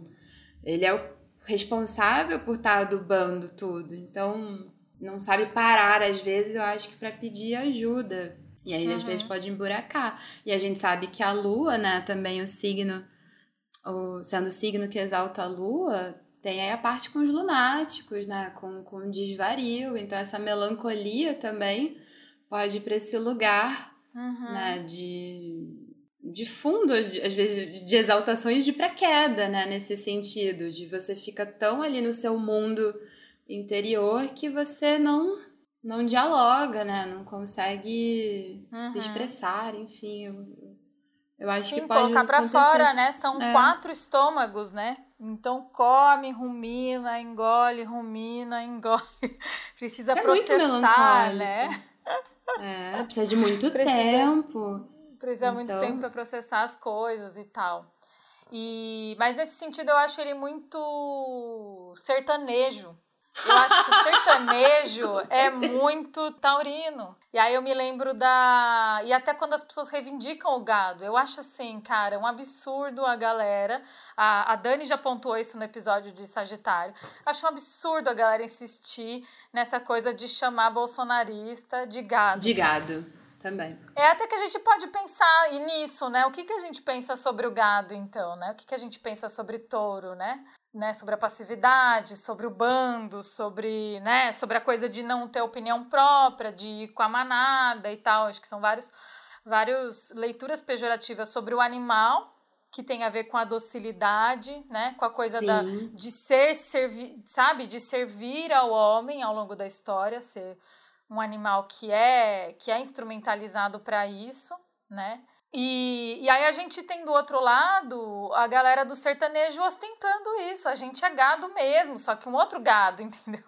ele é o responsável por estar tá adubando tudo. Então não sabe parar, às vezes, eu acho que para pedir ajuda. E aí, uhum. às vezes, uhum. pode emburacar. E a gente sabe que a lua, né, também o signo, o, sendo o signo que exalta a lua, tem aí a parte com os lunáticos, né? Com, com o desvario. Então, essa melancolia também pode ir para esse lugar, uhum. né? De, de fundo, às vezes, de exaltações de pré-queda, né? Nesse sentido, de você fica tão ali no seu mundo interior que você não não dialoga, né? Não consegue uhum. se expressar, enfim. Eu, eu acho Sim, que pode colocar para fora, né? São é. quatro estômagos, né? Então come, rumina, engole, rumina, engole. Precisa Isso é processar, né? É, precisa de muito precisa, tempo. Precisa então... muito tempo para processar as coisas e tal. E, mas nesse sentido eu acho ele muito sertanejo. Eu acho que o sertanejo é muito taurino. E aí eu me lembro da. E até quando as pessoas reivindicam o gado. Eu acho assim, cara, um absurdo a galera. A, a Dani já pontuou isso no episódio de Sagitário. Acho um absurdo a galera insistir nessa coisa de chamar bolsonarista de gado. De gado. Também. É até que a gente pode pensar nisso, né? O que, que a gente pensa sobre o gado, então, né? O que, que a gente pensa sobre touro, né? Né, sobre a passividade, sobre o bando, sobre, né, sobre a coisa de não ter opinião própria, de ir com a manada e tal. Acho que são vários, vários leituras pejorativas sobre o animal que tem a ver com a docilidade, né, com a coisa da, de ser, servi, sabe, de servir ao homem ao longo da história, ser um animal que é que é instrumentalizado para isso, né? E, e aí a gente tem do outro lado a galera do sertanejo ostentando isso. A gente é gado mesmo, só que um outro gado, entendeu?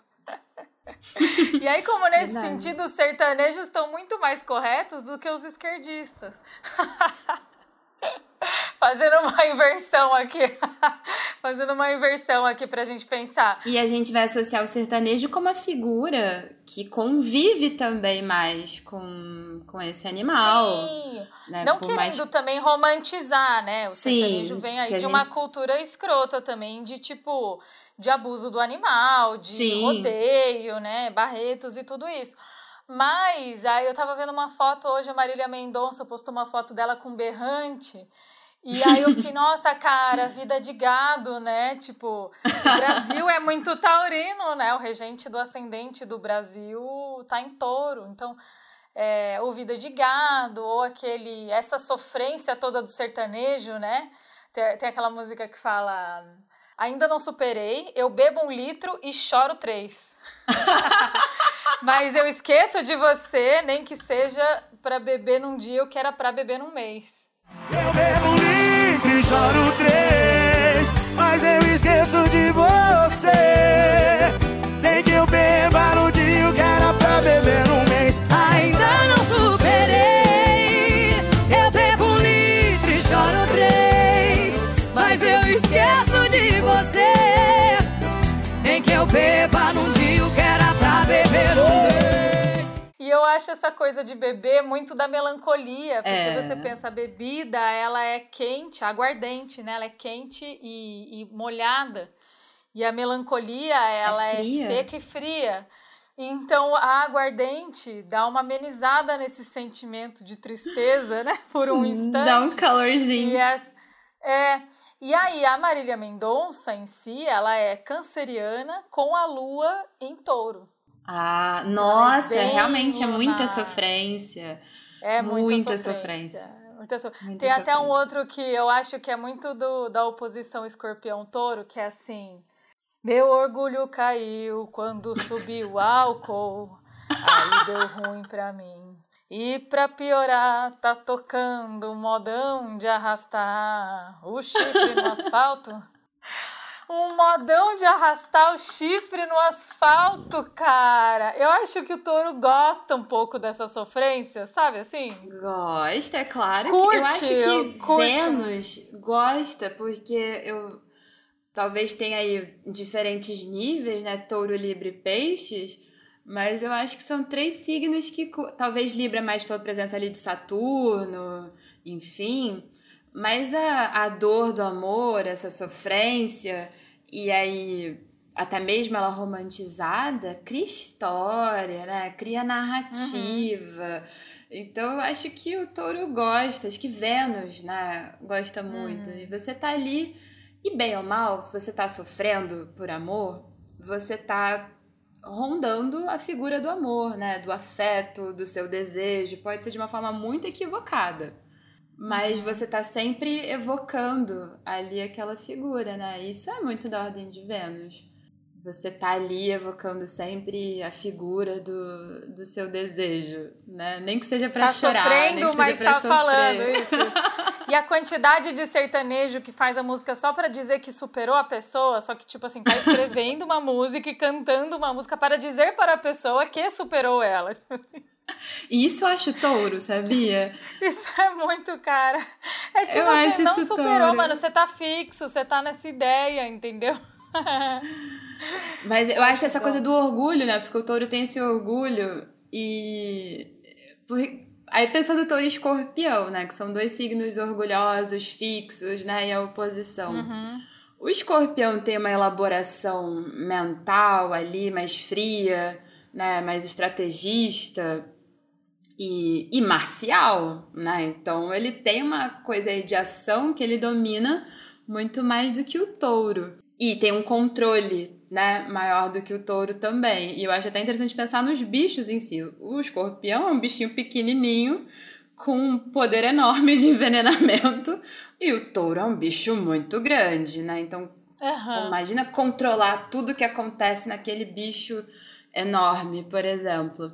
e aí, como nesse Verdade. sentido, os sertanejos estão muito mais corretos do que os esquerdistas. Fazendo uma inversão aqui. Fazendo uma inversão aqui pra gente pensar. E a gente vai associar o sertanejo como uma figura que convive também mais com, com esse animal. Sim. Né? Não Por querendo mais... também romantizar, né? O Sim, sertanejo vem aí de gente... uma cultura escrota também, de tipo, de abuso do animal, de Sim. rodeio, né? Barretos e tudo isso. Mas aí eu tava vendo uma foto hoje, a Marília Mendonça postou uma foto dela com berrante. E aí eu fiquei, nossa, cara, vida de gado, né? Tipo, o Brasil é muito taurino, né? O regente do ascendente do Brasil tá em touro. Então, é, ou vida de gado, ou aquele, essa sofrência toda do sertanejo, né? Tem, tem aquela música que fala Ainda não superei, eu bebo um litro e choro três. Mas eu esqueço de você, nem que seja para beber num dia o que era para beber num mês. Eu bebo um litro e choro três, mas eu esqueço de você. Nem que eu beba num dia o que era pra beber num E eu acho essa coisa de beber muito da melancolia, porque é. você pensa, a bebida, ela é quente, aguardente, né? Ela é quente e, e molhada. E a melancolia, ela é, é seca e fria. Então a aguardente dá uma amenizada nesse sentimento de tristeza, né? Por um instante. Dá um calorzinho. E é, é, e aí, a Marília Mendonça em si, ela é canceriana com a lua em touro. Ah, nossa, é realmente é muita sofrência. É muita, muita sofrência. sofrência. Muita so... Muita Tem sofrência. até um outro que eu acho que é muito do, da oposição escorpião-touro, que é assim... Meu orgulho caiu quando subiu o álcool, aí deu ruim pra mim. E pra piorar, tá tocando modão de arrastar o chifre no asfalto. Um modão de arrastar o chifre no asfalto, cara. Eu acho que o touro gosta um pouco dessa sofrência, sabe assim? Gosta, é claro. Curte, que eu acho que curte. Vênus gosta, porque eu talvez tenha aí diferentes níveis, né? Touro, Libra e Peixes mas eu acho que são três signos que talvez Libra mais pela presença ali de Saturno, enfim. Mas a, a dor do amor, essa sofrência, e aí até mesmo ela romantizada, cria história, né? Cria narrativa. Uhum. Então eu acho que o touro gosta, acho que Vênus, né, gosta muito. Uhum. E você tá ali, e bem ou mal, se você tá sofrendo por amor, você tá rondando a figura do amor, né? Do afeto, do seu desejo. Pode ser de uma forma muito equivocada. Mas uhum. você tá sempre evocando ali aquela figura, né? Isso é muito da ordem de Vênus. Você tá ali evocando sempre a figura do, do seu desejo, né? Nem que seja para tá chorar, sofrendo, nem que mas seja pra tá sofrer. falando isso. E a quantidade de sertanejo que faz a música só para dizer que superou a pessoa, só que, tipo assim, tá escrevendo uma música e cantando uma música para dizer para a pessoa que superou ela. E isso eu acho touro, sabia? Isso é muito cara. É tipo, eu você não superou, touro. mano. Você tá fixo, você tá nessa ideia, entendeu? Mas eu acho essa coisa do orgulho, né? Porque o touro tem esse orgulho e. Aí pensando touro e escorpião, né? Que são dois signos orgulhosos, fixos, né? E a oposição. Uhum. O escorpião tem uma elaboração mental ali, mais fria, né? Mais estrategista e, e marcial, né? Então ele tem uma coisa aí de ação que ele domina muito mais do que o touro. E tem um controle, né, maior do que o touro também. E eu acho até interessante pensar nos bichos em si. O escorpião é um bichinho pequenininho, com um poder enorme de envenenamento, e o touro é um bicho muito grande, né? Então, Uhum. imagina controlar tudo que acontece naquele bicho enorme, por exemplo.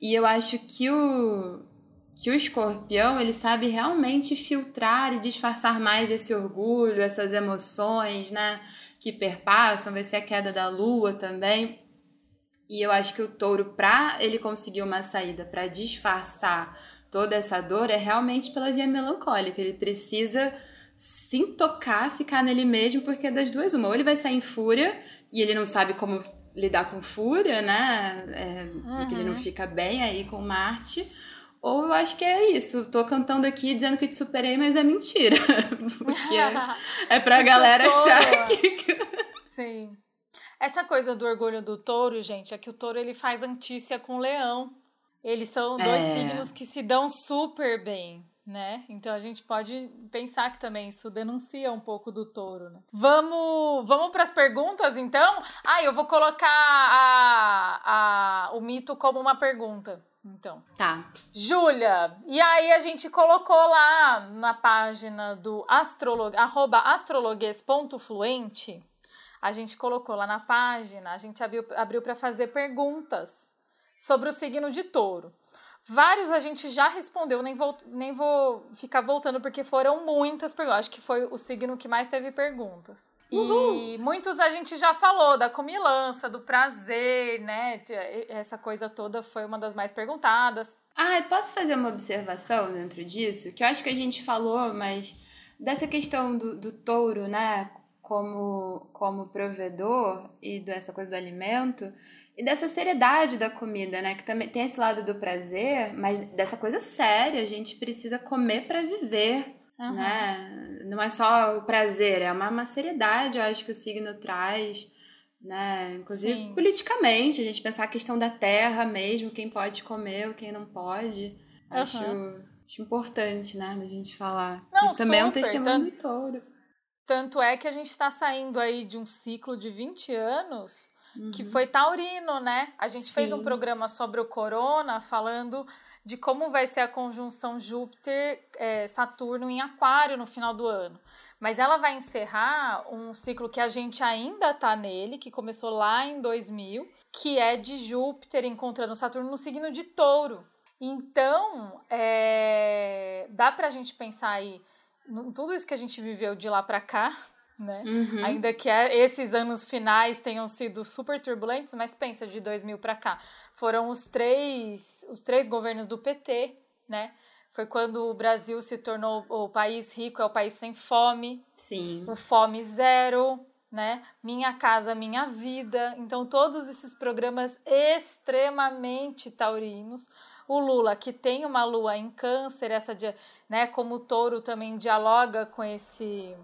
E eu acho que o que o escorpião ele sabe realmente filtrar e disfarçar mais esse orgulho, essas emoções, né, que perpassam, vai ser a queda da lua também. E eu acho que o touro, para ele conseguir uma saída para disfarçar toda essa dor, é realmente pela via melancólica. Ele precisa se tocar, ficar nele mesmo, porque é das duas uma. Ou ele vai sair em fúria e ele não sabe como lidar com fúria, né? É, Porque ele não fica bem aí com Marte. Ou eu acho que é isso. Tô cantando aqui dizendo que te superei, mas é mentira. Porque é pra galera achar que. Sim. Essa coisa do orgulho do touro, gente, é que o touro ele faz antícia com o leão. Eles são dois É. signos que se dão super bem, né? Então a gente pode pensar que também isso denuncia um pouco do touro, né? Vamos, vamos para as perguntas, então? Ah, eu vou colocar a, a, o mito como uma pergunta, então. Tá. Júlia, e aí a gente colocou lá na página do astrolog, arroba astrologuês.fluente, a gente colocou lá na página, a gente abriu, abriu para fazer perguntas sobre o signo de touro. Vários a gente já respondeu, nem vou, nem vou ficar voltando porque foram muitas perguntas. Acho que foi o signo que mais teve perguntas. E muitos a gente já falou da comilança, do prazer, né? Essa coisa toda foi uma das mais perguntadas. Ah, eu posso fazer uma observação dentro disso? Que eu acho que a gente falou, mas dessa questão do, do touro, né? Como, como provedor e dessa coisa do alimento. E dessa seriedade da comida, né? Que também tem esse lado do prazer, mas dessa coisa séria. A gente precisa comer para viver, Uhum. né? Não é só o prazer, é uma, uma seriedade, eu acho que o signo traz, né? Inclusive Sim. politicamente, a gente pensar a questão da terra mesmo, quem pode comer, quem não pode. Acho, acho importante, né, da gente falar. Não, Isso também é um super, testemunho tanto- do touro. Tanto é que a gente está saindo aí de um ciclo de 20 anos que Uhum. foi taurino, né? A gente fez um Sim. programa sobre o corona falando de como vai ser a conjunção Júpiter-Saturno em Aquário no final do ano. Mas ela vai encerrar um ciclo que a gente ainda tá nele, que começou lá em 2000, que é de Júpiter encontrando Saturno no signo de Touro. Então, é, dá pra gente pensar aí em tudo isso que a gente viveu de lá pra cá, né? Uhum. Ainda que é- esses anos finais tenham sido super turbulentos, mas pensa de 2000 para cá. Foram os três, os três governos do PT, né? Foi quando o Brasil se tornou o país rico, é o país sem fome, Sim. o Fome Zero, né? Minha Casa Minha Vida. Então, todos esses programas extremamente taurinos. O Lula, que tem uma lua em câncer, essa né, como o touro também dialoga com esse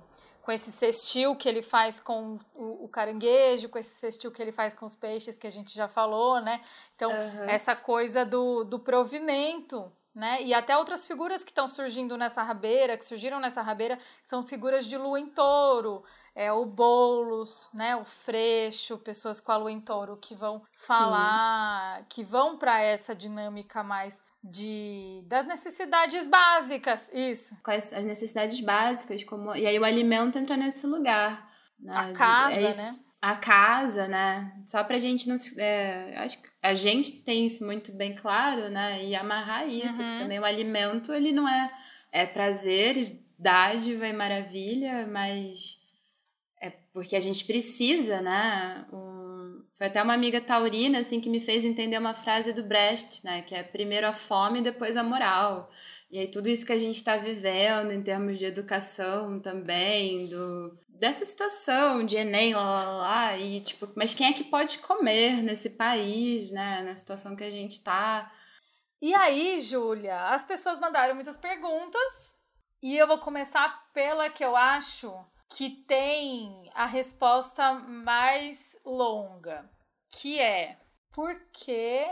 com esse cestil que ele faz com o, o caranguejo, com esse cestil que ele faz com os peixes que a gente já falou, né? Então, Aham. essa coisa do, do provimento, né? E até outras figuras que estão surgindo nessa rabeira, que surgiram nessa rabeira, são figuras de lua em touro. É o Boulos, né? O Freixo, pessoas com a lua em touro que vão falar, que vão para essa dinâmica mais de das necessidades básicas, isso. Quais as necessidades básicas, como. E aí o alimento entra nesse lugar. né? A De- casa, é né? A casa, né? Só pra gente não. É, acho que a gente tem isso muito bem claro, né? E amarrar isso, Uhum. que também o alimento, ele não é. É prazer, dádiva e maravilha, mas. É porque a gente precisa, né? Foi até uma amiga taurina, assim, que me fez entender uma frase do Brecht, né? Que é primeiro a fome e depois a moral. E aí tudo isso que a gente está vivendo em termos de educação também, do, dessa situação de Enem, lá, lá, lá, e tipo, mas quem é que pode comer nesse país, né, na situação que a gente tá? E aí, Júlia, as pessoas mandaram muitas perguntas e eu vou começar pela que eu acho que tem a resposta mais longa, que é por que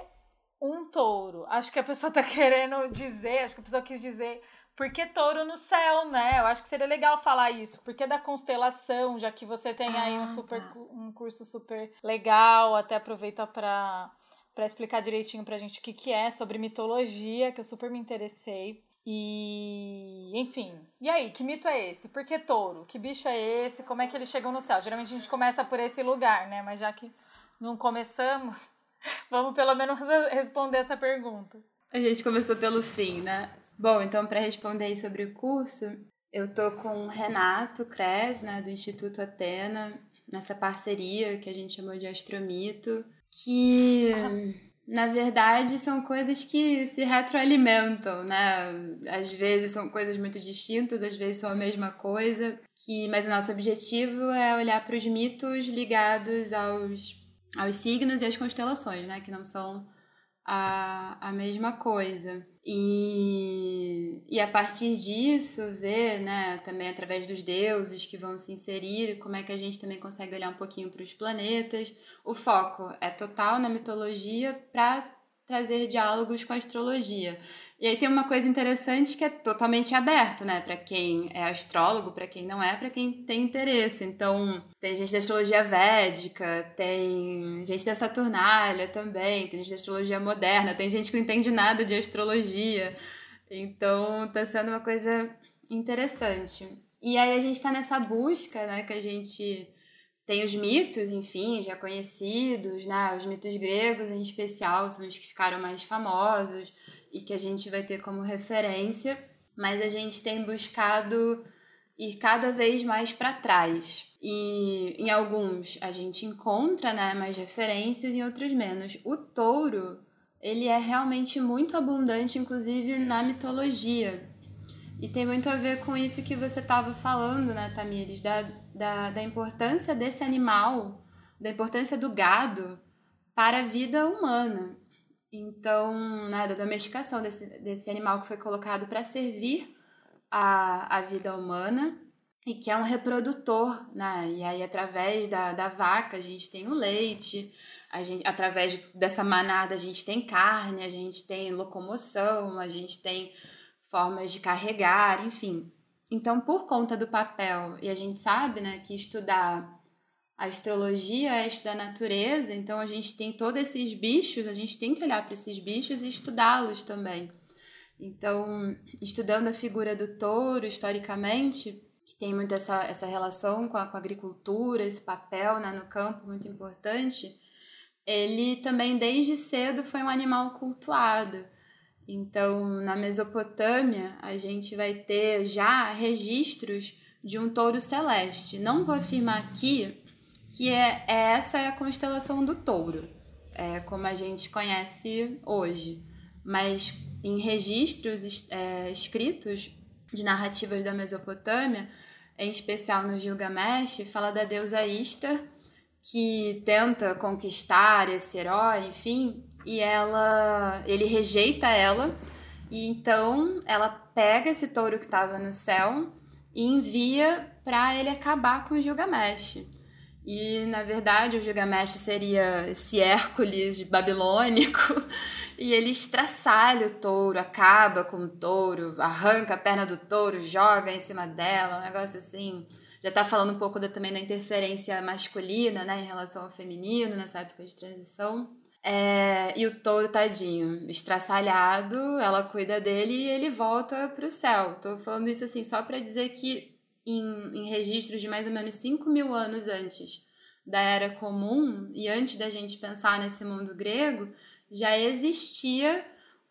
um touro? Acho que a pessoa tá querendo dizer, acho que a pessoa quis dizer por que touro no céu, né? Eu acho que seria legal falar isso. Por que da constelação, já que você tem aí um, Ah, super, tá. um curso super legal, até aproveita para para explicar direitinho pra gente o que, que é sobre mitologia, que eu super me interessei. E, enfim. E aí, que mito é esse? Por que touro? Que bicho é esse? Como é que eles chegam no céu? Geralmente a gente começa por esse lugar, né? Mas já que não começamos, vamos pelo menos responder essa pergunta. A gente começou pelo fim, né? Bom, então para responder aí sobre o curso, eu tô com o Renato Cres, né, do Instituto Atena, nessa parceria que a gente chamou de Astromito, que na verdade são coisas que se retroalimentam, né? Às vezes são coisas muito distintas, às vezes são a mesma coisa, que mas o nosso objetivo é olhar para os mitos ligados aos aos signos e às constelações, né, que não são a, a mesma coisa. E, e a partir disso, ver, né, também através dos deuses que vão se inserir, como é que a gente também consegue olhar um pouquinho para os planetas. O foco é total na mitologia para trazer diálogos com a astrologia. E aí tem uma coisa interessante que é totalmente aberto, né, para quem é astrólogo, para quem não é, para quem tem interesse. Então, tem gente da astrologia védica, tem gente da Saturnália também, tem gente da astrologia moderna, tem gente que não entende nada de astrologia. Então, tá sendo uma coisa interessante. E aí a gente tá nessa busca, né, que a gente tem os mitos, enfim, já conhecidos, né? Os mitos gregos em especial são os que ficaram mais famosos e que a gente vai ter como referência, mas a gente tem buscado ir cada vez mais para trás. E em alguns a gente encontra, né, mais referências, em outros menos. O touro, ele é realmente muito abundante, inclusive na mitologia. E tem muito a ver com isso que você estava falando, né, Tamires, da, da, da importância desse animal, da importância do gado para a vida humana. Então, né, da domesticação desse, desse animal que foi colocado para servir a, a vida humana e que é um reprodutor, né? E aí, através da, da vaca, a gente tem o leite, a gente, através dessa manada, a gente tem carne, a gente tem locomoção, a gente tem formas de carregar, enfim. Então, por conta do papel, e a gente sabe né, que estudar a astrologia é estudar a natureza, então a gente tem todos esses bichos, a gente tem que olhar para esses bichos e estudá-los também. Então, estudando a figura do touro historicamente, que tem muito essa, essa relação com a, com a agricultura, esse papel né, no campo muito importante, ele também desde cedo foi um animal cultuado. Então, na Mesopotâmia, a gente vai ter já registros de um touro celeste. Não vou afirmar aqui que é, essa é a constelação do touro, é, como a gente conhece hoje. Mas em registros é, escritos de narrativas da Mesopotâmia, em especial no Gilgamesh, fala da deusa Ishtar, que tenta conquistar esse herói, enfim, e ela ele rejeita ela e então ela pega esse touro que estava no céu e envia para ele acabar com Gilgamesh. E na verdade o Gilgamesh seria esse Hércules babilônico e ele estraçalha o touro, acaba com o touro, arranca a perna do touro, joga em cima dela, um negócio assim. Já tá falando um pouco da, também da interferência masculina, né, em relação ao feminino nessa época de transição. É, e o touro, tadinho, estraçalhado, ela cuida dele e ele volta pro céu. Tô falando isso assim só para dizer que em, em registros de mais ou menos 5 mil anos antes da Era Comum e antes da gente pensar nesse mundo grego, já existia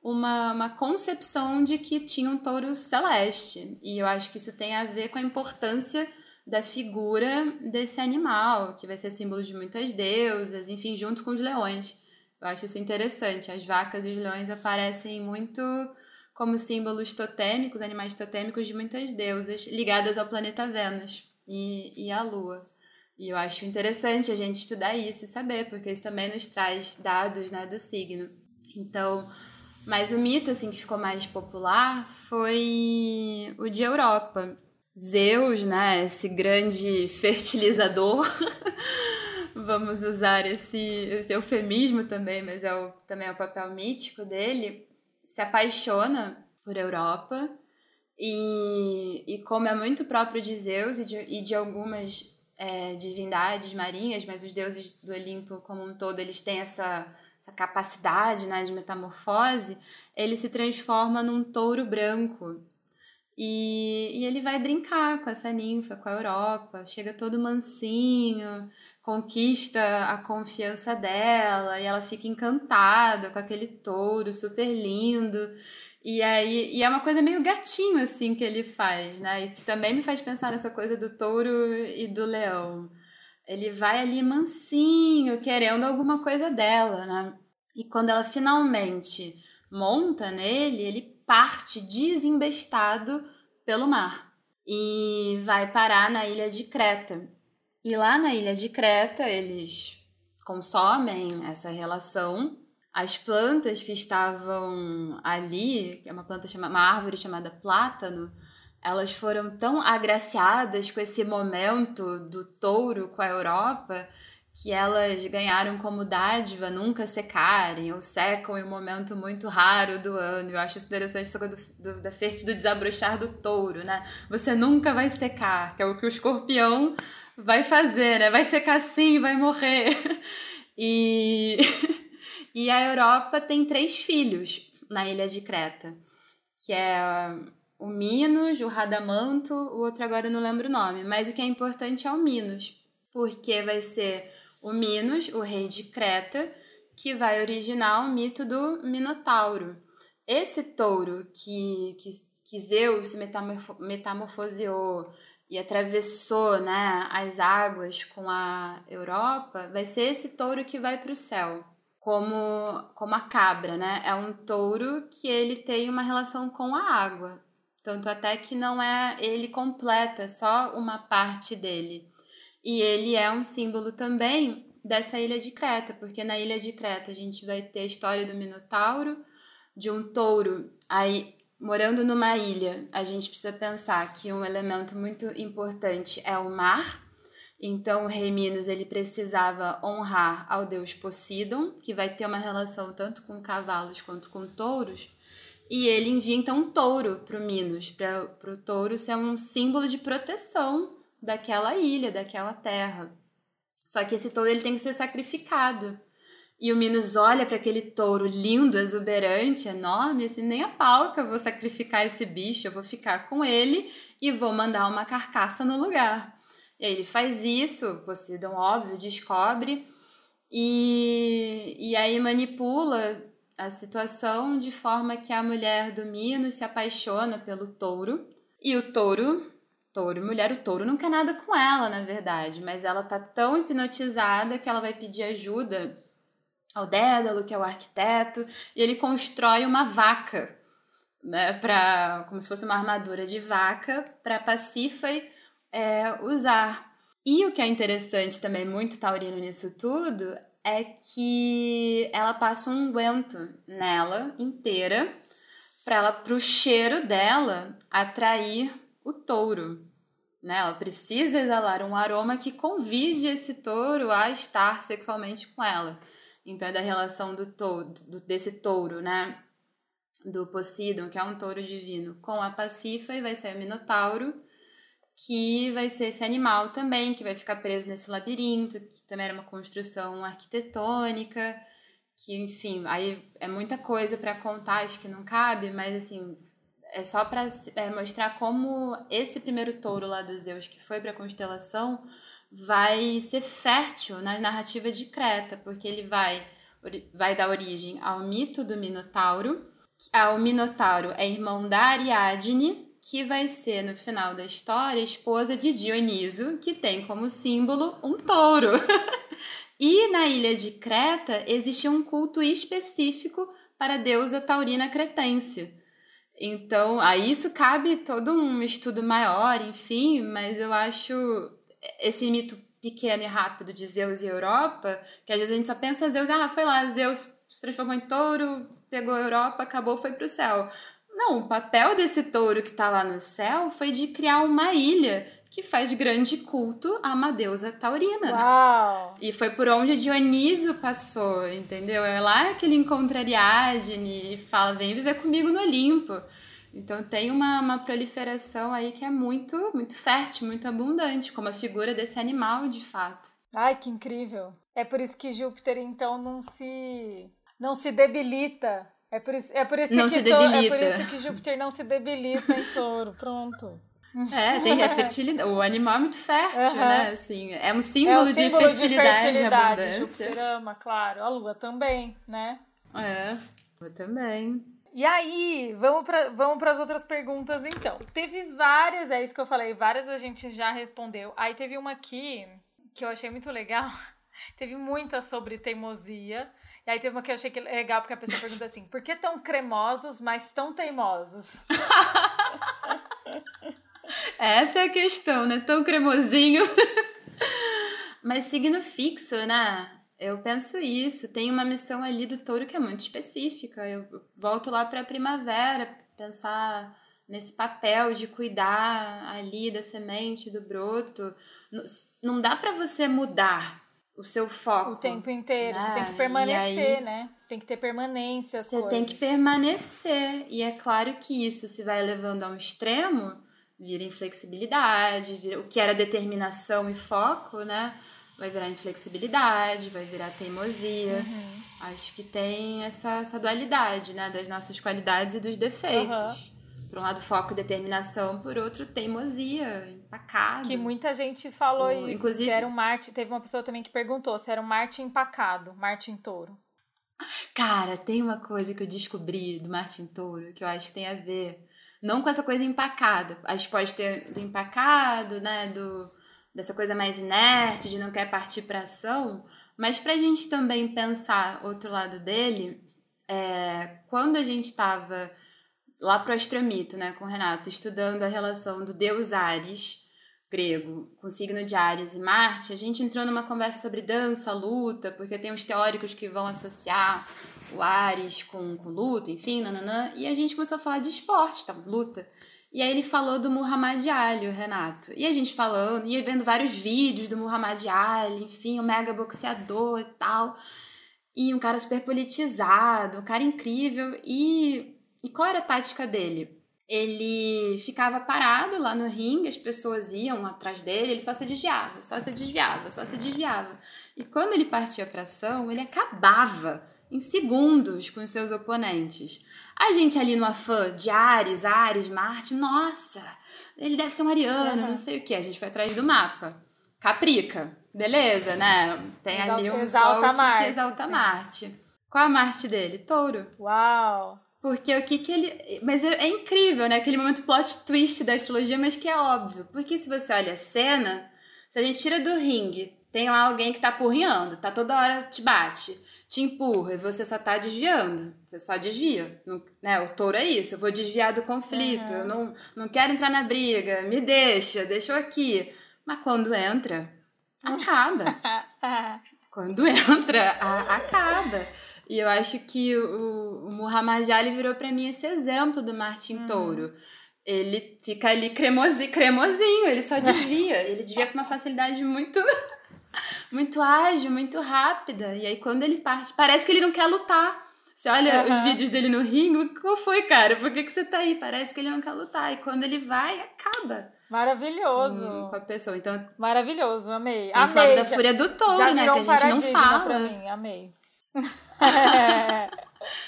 uma, uma concepção de que tinha um touro celeste. E eu acho que isso tem a ver com a importância da figura desse animal, que vai ser símbolo de muitas deusas, enfim, junto com os leões. Eu acho isso interessante. As vacas e os leões aparecem muito como símbolos totêmicos, animais totêmicos de muitas deusas ligadas ao planeta Vênus. e, e a lua. E eu acho interessante a gente estudar isso e saber, porque isso também nos traz dados né, do signo. Então, mas o mito assim que ficou mais popular foi o de Europa. Zeus, né, esse grande fertilizador, vamos usar esse, esse eufemismo também, mas é o, também é o papel mítico dele, se apaixona por Europa e, e como é muito próprio de Zeus e de, e de algumas é, divindades marinhas, mas os deuses do Olimpo como um todo, eles têm essa, essa capacidade né, de metamorfose, ele se transforma num touro branco. E, e ele vai brincar com essa ninfa, com a Europa, chega todo mansinho, conquista a confiança dela e ela fica encantada com aquele touro super lindo. E aí, e é uma coisa meio gatinho assim que ele faz, né? E que também me faz pensar nessa coisa do touro e do leão. Ele vai ali mansinho, querendo alguma coisa dela, né? E quando ela finalmente monta nele, ele parte desembestado pelo mar e vai parar na ilha de Creta. E lá na ilha de Creta, eles consomem essa relação as plantas que estavam ali, que é uma planta chamada, uma árvore chamada plátano, elas foram tão agraciadas com esse momento do touro com a Europa que elas ganharam como dádiva nunca secarem ou secam em um momento muito raro do ano. Eu acho isso interessante essa coisa do, do, da fértil do desabrochar do touro, né? Você nunca vai secar, que é o que o escorpião vai fazer, né? Vai secar sim, vai morrer. E E a Europa tem três filhos na ilha de Creta, que é o Minos, o Radamanto, o outro agora eu não lembro o nome, mas o que é importante é o Minos, porque vai ser o Minos, o rei de Creta, que vai originar o mito do Minotauro. Esse touro que, que, que Zeus metamorfo, metamorfoseou e atravessou né, as águas com a Europa, vai ser esse touro que vai para o céu como, como a cabra, né? É um touro que ele tem uma relação com a água. Tanto até que não é ele completa, é só uma parte dele. E ele é um símbolo também dessa ilha de Creta, porque na ilha de Creta a gente vai ter a história do Minotauro, de um touro aí morando numa ilha. A gente precisa pensar que um elemento muito importante é o mar então, o rei Minos ele precisava honrar ao deus Poseidon, que vai ter uma relação tanto com cavalos quanto com touros, e ele envia então um touro para o Minos, para o touro ser um símbolo de proteção daquela ilha, daquela terra. Só que esse touro ele tem que ser sacrificado. E o Minos olha para aquele touro lindo, exuberante, enorme, assim, nem a pau que eu vou sacrificar esse bicho, eu vou ficar com ele e vou mandar uma carcaça no lugar. E aí ele faz isso, Poseidon, óbvio, descobre, e, e aí manipula a situação de forma que a mulher do Minos se apaixona pelo touro. E o touro, touro, mulher, o touro não quer nada com ela, na verdade, mas ela tá tão hipnotizada que ela vai pedir ajuda ao Dédalo, que é o arquiteto, e ele constrói uma vaca, né, para como se fosse uma armadura de vaca para Pacífae é, usar. E o que é interessante também, muito taurino nisso tudo, é que ela passa um unguento nela inteira para ela para o cheiro dela atrair o touro. Né? Ela precisa exalar um aroma que convide esse touro a estar sexualmente com ela. Então é da relação do touro, do, desse touro, né? Do Poseidon, que é um touro divino, com a Pacífa e vai ser o Minotauro que vai ser esse animal também, que vai ficar preso nesse labirinto, que também era uma construção arquitetônica, que, enfim, aí é muita coisa para contar, acho que não cabe, mas assim, é só para é, mostrar como esse primeiro touro lá dos Zeus, que foi para a constelação, vai ser fértil na narrativa de Creta, porque ele vai, vai dar origem ao mito do Minotauro. O Minotauro é irmão da Ariadne, que vai ser, no final da história, esposa de Dioniso, que tem como símbolo um touro. e na ilha de Creta existia um culto específico para a deusa taurina cretense. Então, a isso cabe todo um estudo maior, enfim, mas eu acho esse mito pequeno e rápido de Zeus e Europa, que às vezes a gente só pensa Zeus, ah, foi lá, Zeus se transformou em touro, pegou a Europa, acabou, foi pro céu. Não, o papel desse touro que tá lá no céu foi de criar uma ilha que faz grande culto a uma deusa taurina. Uau! E foi por onde Dioniso passou, entendeu? É lá que ele encontra Ariadne e fala: vem viver comigo no Olimpo. Então tem uma, uma proliferação aí que é muito, muito fértil, muito abundante, como a figura desse animal de fato. Ai, que incrível! É por isso que Júpiter, então, não se, não se debilita. É por isso, é por isso Não que se to- é debilita. por isso que Júpiter não se debilita em touro. Pronto. É, tem a fertilidade. O animal é muito fértil, Aham. né? Assim, é um É símbolo, o símbolo de fertilidade, e fertilidade. abundância. Júpiter ama, claro. A Lua também, né? É, eu também. E aí, vamos para vamos as outras perguntas então. Teve várias, é isso que eu falei, várias a gente já respondeu. Aí teve uma aqui que eu achei muito legal. Teve muita sobre teimosia. E aí teve uma que eu achei que legal, porque a pessoa pergunta assim: por que tão cremosos, mas tão teimosos? Essa é a questão, né? Tão cremosinho. Mas signo fixo, né? Eu penso isso. Tem uma missão ali do touro que é muito específica. Eu volto lá para a primavera, pensar nesse papel de cuidar ali da semente, do broto. Não- dá para você mudar o seu foco. O tempo inteiro. Você tem que permanecer, aí- né? Tem que ter permanência. Você coisas. tem que permanecer. E é claro que isso se vai levando a um extremo, vira inflexibilidade, vira, o que era determinação e foco, né? Vai virar inflexibilidade, vai virar teimosia. Uhum. Acho que tem essa, essa dualidade, né? Das nossas qualidades e dos defeitos. Aham. Por um lado, foco e determinação, por outro, teimosia, empacado. Que muita gente falou isso. inclusive- Que era um Marte. Teve uma pessoa também que perguntou se era um Marte empacado, Marte em touro. Cara, tem uma coisa que eu descobri do Martin Touro que eu acho que tem a ver. Não com essa coisa empacada. Acho que pode ter do empacado, né? Do, dessa coisa mais inerte, de não quer partir pra ação. Mas pra gente também pensar outro lado dele, é, quando a gente tava lá pro Astromito, né, com o Renato, estudando a relação do deus Ares, grego, com o signo de Ares e Marte, a gente entrou numa conversa sobre dança, luta, porque tem uns teóricos que vão associar o Ares com, com luta, enfim, nananã, e a gente começou a falar de esporte, tá, luta. E aí ele falou do Muhammad Ali, o Renato. E a gente falando, ia vendo vários vídeos do Muhammad Ali, enfim, um mega boxeador e tal. E um cara super politizado, um cara incrível. E, e qual era a tática dele? Ele ficava parado lá no ringue, as pessoas iam atrás dele, ele só se desviava, só se desviava, só se desviava. E quando ele partia pra ação, ele acabava em segundos com os seus oponentes. A gente ali no afã de Ares, Ares, Marte, nossa, ele deve ser um ariano, Uhum. não sei o que. A gente foi atrás do mapa. Caprica, beleza, né? Tem Exal- ali um exalta sol que- que, Marte, exalta sim. Marte. Qual a Marte dele? Touro. Uau! Porque o que que ele. Mas é, é incrível, né? Aquele momento plot twist da astrologia, mas que é óbvio. Porque se você olha a cena, se a gente tira do ringue, tem lá alguém que tá apurreando, tá toda hora te bate, te empurra e você só tá desviando. Você só desvia. Não- né? O touro é isso. Eu vou desviar do conflito. Eu não, não quero entrar na briga. Me deixa, deixa eu aqui. Mas quando entra, acaba. Quando entra, a- acaba. E eu acho que o, o Muhammad Ali virou pra mim esse exemplo do Martin Touro. Ele fica ali cremosi, cremosinho, ele só desvia. ele desvia com uma facilidade muito, muito ágil, muito rápida. E aí quando ele parte, parece que ele não quer lutar. Você olha os Aham. vídeos dele no ringue, qual foi, cara? Por que, que você tá aí? Parece que ele não quer lutar. E quando ele vai, acaba Maravilhoso! com, com a pessoa. Então, Maravilhoso, amei. tem lado amei. da já- fúria do touro, já né? Que a gente não fala. pra mim, amei.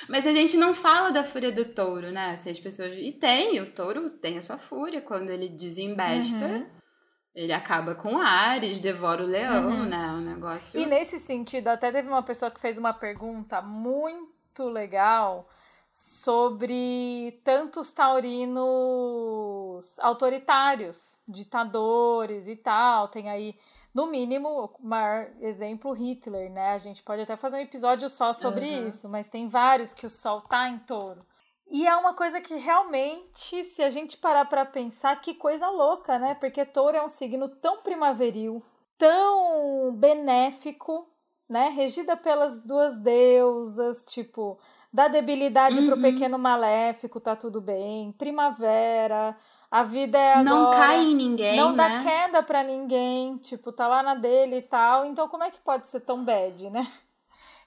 Mas a gente não fala da fúria do touro, né? Se as pessoas... E tem, o touro tem a sua fúria. Quando ele desembesta, Uhum. Ele acaba com Ares, devora o leão, né? Um negócio... E nesse sentido, até teve uma pessoa que fez uma pergunta muito legal sobre tantos taurinos autoritários, ditadores e tal. Tem aí, no mínimo, o maior exemplo, Hitler, né? A gente pode até fazer um episódio só sobre Uhum. isso, mas tem vários que o sol tá em touro. E é uma coisa que realmente, se a gente parar para pensar, que coisa louca, né? Porque touro é um signo tão primaveril, tão benéfico, né? Regida pelas duas deusas, tipo, dá debilidade uhum. pro pequeno maléfico, tá tudo bem. Primavera, a vida é agora. Não cai em ninguém, Não né? dá queda para ninguém, tipo, tá lá na dele e tal. Então como é que pode ser tão bad, né?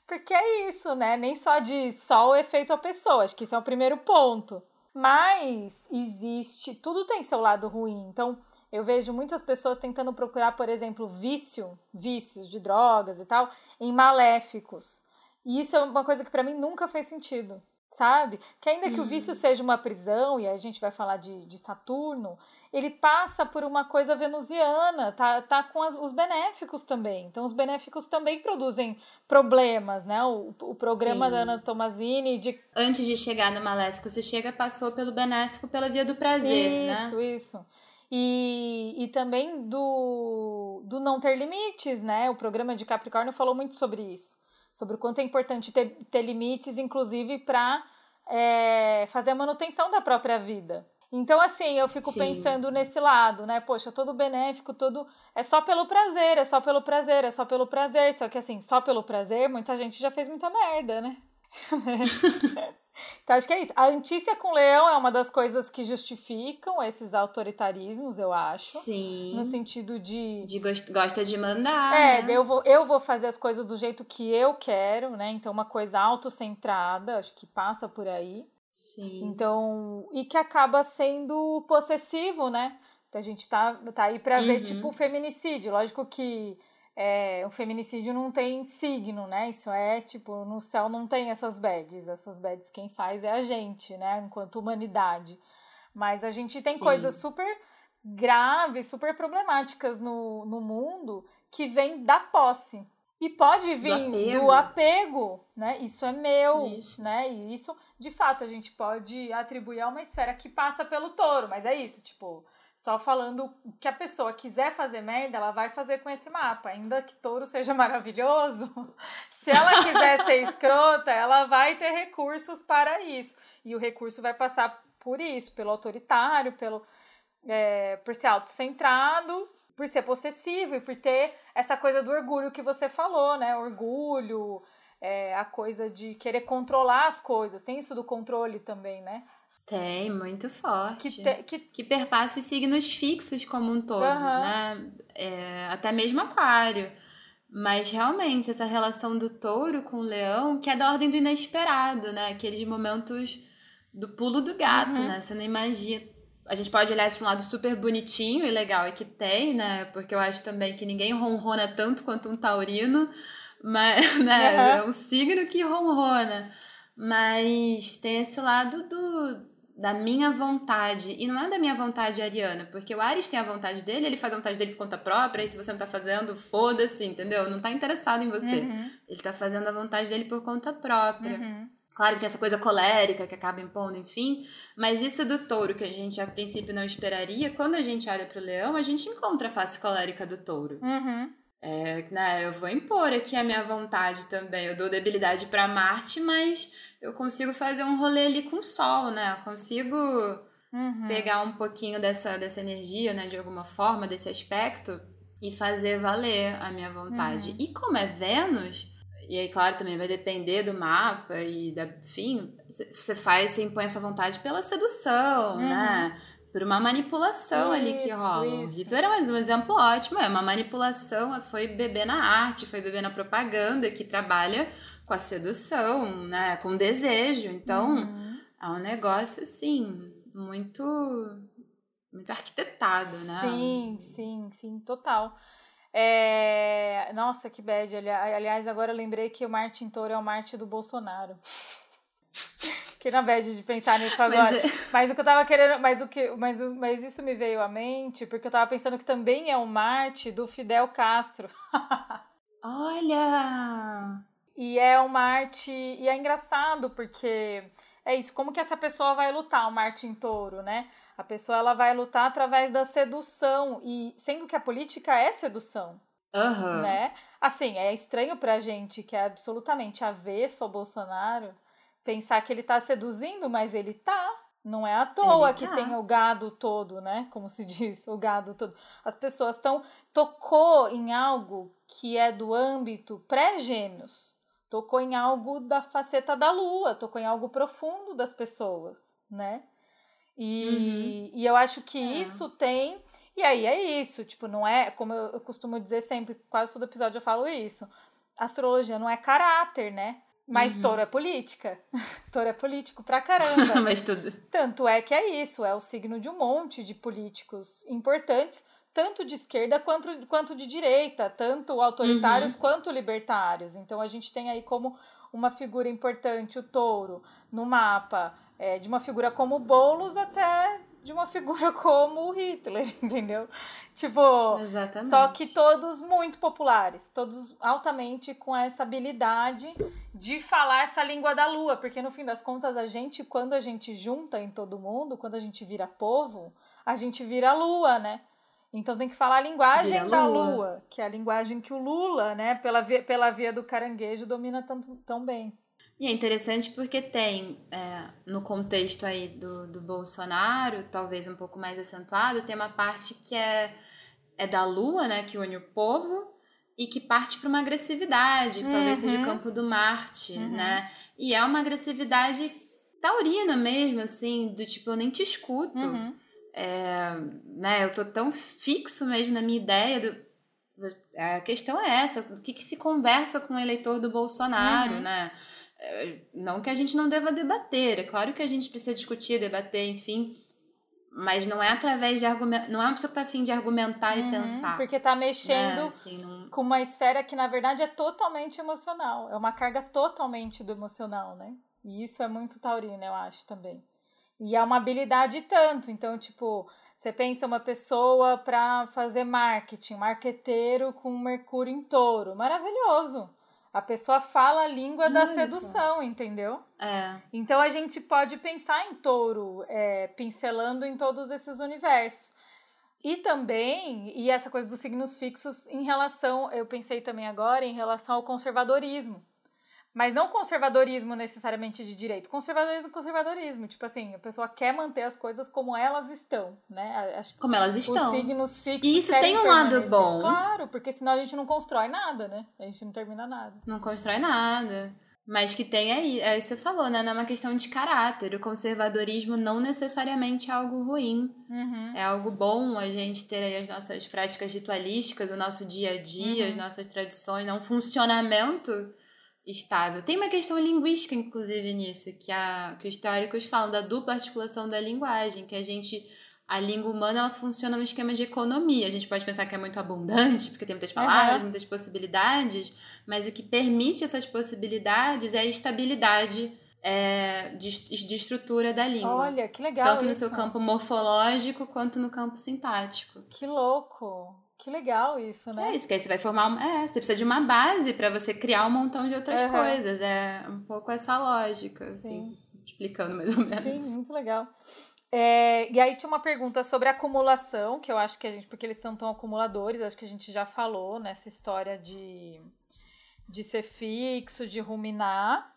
Porque é isso, né? Nem só de só o efeito à pessoa, acho que isso é o primeiro ponto. Mas existe, tudo tem seu lado ruim. Então, eu vejo muitas pessoas tentando procurar, por exemplo, vício, vícios de drogas e tal, em maléficos. E isso é uma coisa que para mim nunca fez sentido, sabe? Que ainda que o vício uhum. seja uma prisão, e a gente vai falar de, de Saturno, ele passa por uma coisa venusiana, tá, tá com as, os benéficos também. Então, os benéficos também produzem problemas, né? O, o programa Sim. da Ana Tomazini de... Antes de chegar no maléfico, você chega, passou pelo benéfico pela via do prazer, isso, né? Isso, isso. E, e também do, do não ter limites, né? O programa de Capricórnio falou muito sobre isso. Sobre o quanto é importante ter, ter limites, inclusive para é, fazer a manutenção da própria vida. Então, assim, eu fico Sim. pensando nesse lado, né? Poxa, todo benéfico, todo. É só pelo prazer, é só pelo prazer, é só pelo prazer. Só que, assim, só pelo prazer, muita gente já fez muita merda, né? então, acho que é isso. A antícia com leão é uma das coisas que justificam esses autoritarismos, eu acho. Sim. No sentido de. De gost gosta de mandar. É, né? eu vou, eu vou fazer as coisas do jeito que eu quero, né? Então, uma coisa autocentrada, acho que passa por aí. Sim. Então, e que acaba sendo possessivo, né? Então, a gente tá, tá aí pra uhum. ver, tipo, o feminicídio. Lógico que é, o feminicídio não tem signo, né? Isso é, tipo, no céu não tem essas bads. Essas bads quem faz é a gente, né? Enquanto humanidade. Mas a gente tem Sim. coisas super graves, super problemáticas no, no mundo que vem da posse. E pode vir do apego, do apego né? Isso é meu, isso. né? E isso, de fato, a gente pode atribuir a uma esfera que passa pelo touro, mas é isso, tipo, só falando que a pessoa quiser fazer merda, ela vai fazer com esse mapa. Ainda que touro seja maravilhoso, se ela quiser ser escrota, ela vai ter recursos para isso. E o recurso vai passar por isso, pelo autoritário, pelo é, por ser autocentrado por ser possessivo e por ter essa coisa do orgulho que você falou, né? Orgulho, é, a coisa de querer controlar as coisas. Tem isso do controle também, né? Tem, muito forte. Que, te, que... que perpassa os signos fixos como um todo, uhum. né? É, até mesmo aquário. Mas realmente, essa relação do touro com o leão, que é da ordem do inesperado, né? Aqueles momentos do pulo do gato, uhum. né? Você não imagina a gente pode olhar isso para um lado super bonitinho e legal, e que tem, né? Porque eu acho também que ninguém ronrona tanto quanto um taurino, mas, né? Uhum. É um signo que ronrona. Mas tem esse lado do, da minha vontade. E não é da minha vontade ariana, porque o Ares tem a vontade dele, ele faz a vontade dele por conta própria, e se você não tá fazendo, foda-se, entendeu? Não tá interessado em você. Uhum. Ele tá fazendo a vontade dele por conta própria. Uhum. Claro que tem essa coisa colérica que acaba impondo, enfim, mas isso do touro que a gente a princípio não esperaria, quando a gente olha para o leão, a gente encontra a face colérica do touro. Uhum. É, né, eu vou impor aqui a minha vontade também. Eu dou debilidade para Marte, mas eu consigo fazer um rolê ali com o Sol, né? Eu consigo uhum. pegar um pouquinho dessa, dessa energia, né, de alguma forma, desse aspecto, e fazer valer a minha vontade. Uhum. E como é Vênus e aí, claro, também vai depender do mapa e da. Enfim, você faz, você impõe a sua vontade pela sedução, uhum. né? Por uma manipulação isso, ali que rola. Isso. Hitler é mais um exemplo ótimo, é uma manipulação, foi beber na arte, foi beber na propaganda, que trabalha com a sedução, né? Com desejo. Então, uhum. é um negócio, assim, muito. Muito arquitetado, né? Sim, sim, sim, total. É... Nossa, que bad. Aliás, agora eu lembrei que o Martin Toro é o Marte do Bolsonaro. que na bad de pensar nisso agora. Mas, é... mas, o que eu tava querendo. Mas, o que, mas, mas isso me veio à mente, porque eu tava pensando que também é o Marte do Fidel Castro. Olha! E é o Marte. E é engraçado, porque é isso, como que essa pessoa vai lutar, o Marte em touro, né? A pessoa ela vai lutar através da sedução e sendo que a política é sedução. Uhum. Né? Assim, é estranho pra gente que é absolutamente avesso ao Bolsonaro pensar que ele tá seduzindo, mas ele tá. Não é à toa Ele que tá. tem o gado todo, né? Como se diz, o gado todo. As pessoas estão. Tocou em algo que é do âmbito pré-gêmeos. Tocou em algo da faceta da lua, tocou em algo profundo das pessoas, né? E, e eu acho que É. isso tem. E aí é isso, tipo, não é, como eu, eu costumo dizer sempre, quase todo episódio eu falo isso. Astrologia não é caráter, né? Mas Uhum. touro é política. touro é político pra caramba. Mas tudo. Tanto é que é isso, é o signo de um monte de políticos importantes, tanto de esquerda quanto, quanto de direita, tanto autoritários quanto libertários. Então a gente tem aí como uma figura importante o touro no mapa, é, de uma figura como o Boulos até de uma figura como o Hitler, entendeu? Tipo, Exatamente. só que todos muito populares, todos altamente com essa habilidade de falar essa língua da lua, porque no fim das contas a gente, quando a gente junta em todo mundo, quando a gente vira povo, a gente vira lua, né? Então tem que falar a linguagem Vira da lua. lua, que é a linguagem que o Lula, né, pela via, pela via do caranguejo, domina tão, tão bem. E é interessante porque tem, é, no contexto aí do, do Bolsonaro, talvez um pouco mais acentuado, tem uma parte que é, é da lua, né, que une o povo, e que parte para uma agressividade, que talvez seja o Uhum. campo do Marte, Uhum. né? E é uma agressividade taurina mesmo, assim, do tipo, eu nem te escuto. Uhum. É, né, eu tô tão fixo mesmo na minha ideia do. A questão é essa, o que, que se conversa com o eleitor do Bolsonaro, Uhum. né? É, Não que a gente não deva debater, é claro que a gente precisa discutir, debater, enfim, mas não é através de argumentar, não é uma pessoa que tá afim de argumentar e Uhum, pensar. Porque tá mexendo Assim, não- com uma esfera que na verdade é totalmente emocional, é uma carga totalmente do emocional, né? E isso é muito taurino, eu acho também. E é uma habilidade tanto, então tipo, você pensa uma pessoa para fazer marketing, marqueteiro com Mercúrio em Touro, maravilhoso. A pessoa fala a língua da Olha só. sedução, entendeu? É, Então a gente pode pensar em touro, é, pincelando em todos esses universos. E também, e essa coisa dos signos fixos em relação, eu pensei também agora, em relação ao conservadorismo. Mas não conservadorismo necessariamente de direito, conservadorismo, conservadorismo. Tipo assim, a pessoa quer manter as coisas como elas estão, né? Acho que como elas os estão. signos fixos. E isso tem um lado bom. Claro, porque senão a gente não constrói nada, né? A gente não termina nada. Não constrói nada. Mas que tem aí, aí você falou, né? Não é uma questão de caráter. O conservadorismo não necessariamente é algo ruim. Uhum. É algo bom a gente ter aí as nossas práticas ritualísticas, o nosso dia a dia, Uhum. as nossas tradições, né? um funcionamento estável. Tem uma questão linguística, inclusive, nisso, que, a, que os teóricos falam da dupla articulação da linguagem, que a gente. A língua humana ela funciona num esquema de economia. A gente pode pensar que é muito abundante, porque tem muitas palavras, Uhum. muitas possibilidades, mas o que permite essas possibilidades é a estabilidade é, de, de estrutura da língua. Olha, que legal. Tanto no isso. seu campo morfológico quanto no campo sintático. Que louco! Que legal isso, né? É isso, que aí você vai formar. uma- É, você precisa de uma base para você criar um montão de outras Aham. coisas. É um pouco essa lógica, assim, explicando mais ou menos. Sim, muito legal. É, e aí tinha uma pergunta sobre acumulação, que eu acho que a gente, porque eles são tão acumuladores, acho que a gente já falou nessa história de, de ser fixo, de ruminar.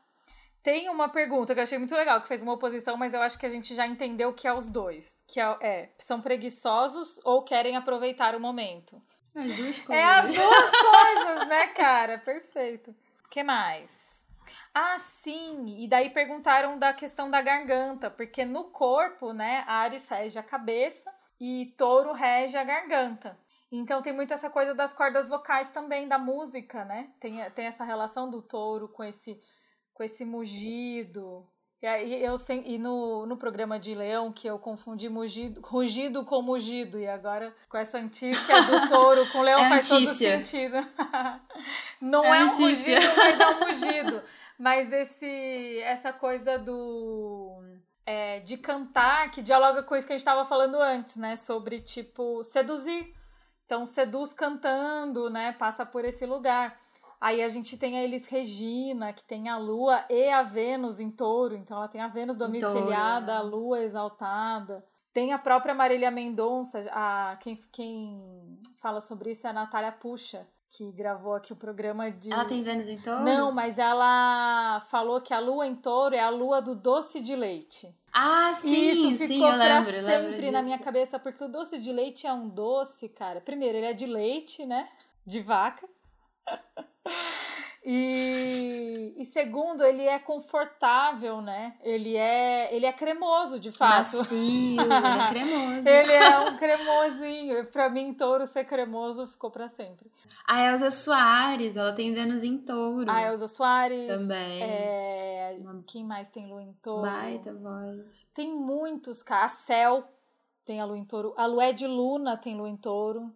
Tem uma pergunta que eu achei muito legal, que fez uma oposição, mas eu acho que a gente já entendeu que é os dois. Que é, é são preguiçosos ou querem aproveitar o momento. As duas coisas. É as duas coisas, né, cara? Perfeito. O que mais? Ah, sim. E daí perguntaram da questão da garganta, porque no corpo, né, Ares rege a cabeça e Touro rege a garganta. Então tem muito essa coisa das cordas vocais também, da música, né? Tem, tem essa relação do touro com esse, com esse mugido. E aí eu e no, no programa de Leão, que eu confundi mugido, rugido com mugido, e agora com essa antícia do touro com leão É faz todo antícia. sentido. Não É é, um rugido, mas é um mugido. Mas esse, essa coisa do. é, de cantar, que dialoga com isso que a gente estava falando antes, né? Sobre, tipo, seduzir. Então, seduz cantando, né? Passa por esse lugar. Aí a gente tem a Elis Regina, que tem a Lua e a Vênus em touro. Então, ela tem a Vênus domiciliada, touro, a Lua exaltada. Tem a própria Marília Mendonça, a, quem, quem fala sobre isso é a Natália Puxa, que gravou aqui o programa de. Ela tem Vênus em touro? Não, mas ela falou que a lua em touro é a lua do doce de leite. Ah, E sim, isso ficou sim, eu lembro, eu lembro sempre na minha cabeça, porque o doce de leite é um doce, cara. Primeiro, ele é de leite, né? De vaca. E, e segundo, ele é confortável, né? Ele é, ele é cremoso, de fato. Macio, ele é cremoso. Ele é um cremosinho. Pra mim, touro ser cremoso ficou pra sempre. A Elza Soares, ela tem Vênus em touro. A Elza Soares. Também. É, quem mais tem lua em touro? Baita voz. Tem muitos, cara. A Cel tem a lua em touro. A Lué de Luna tem lua em touro.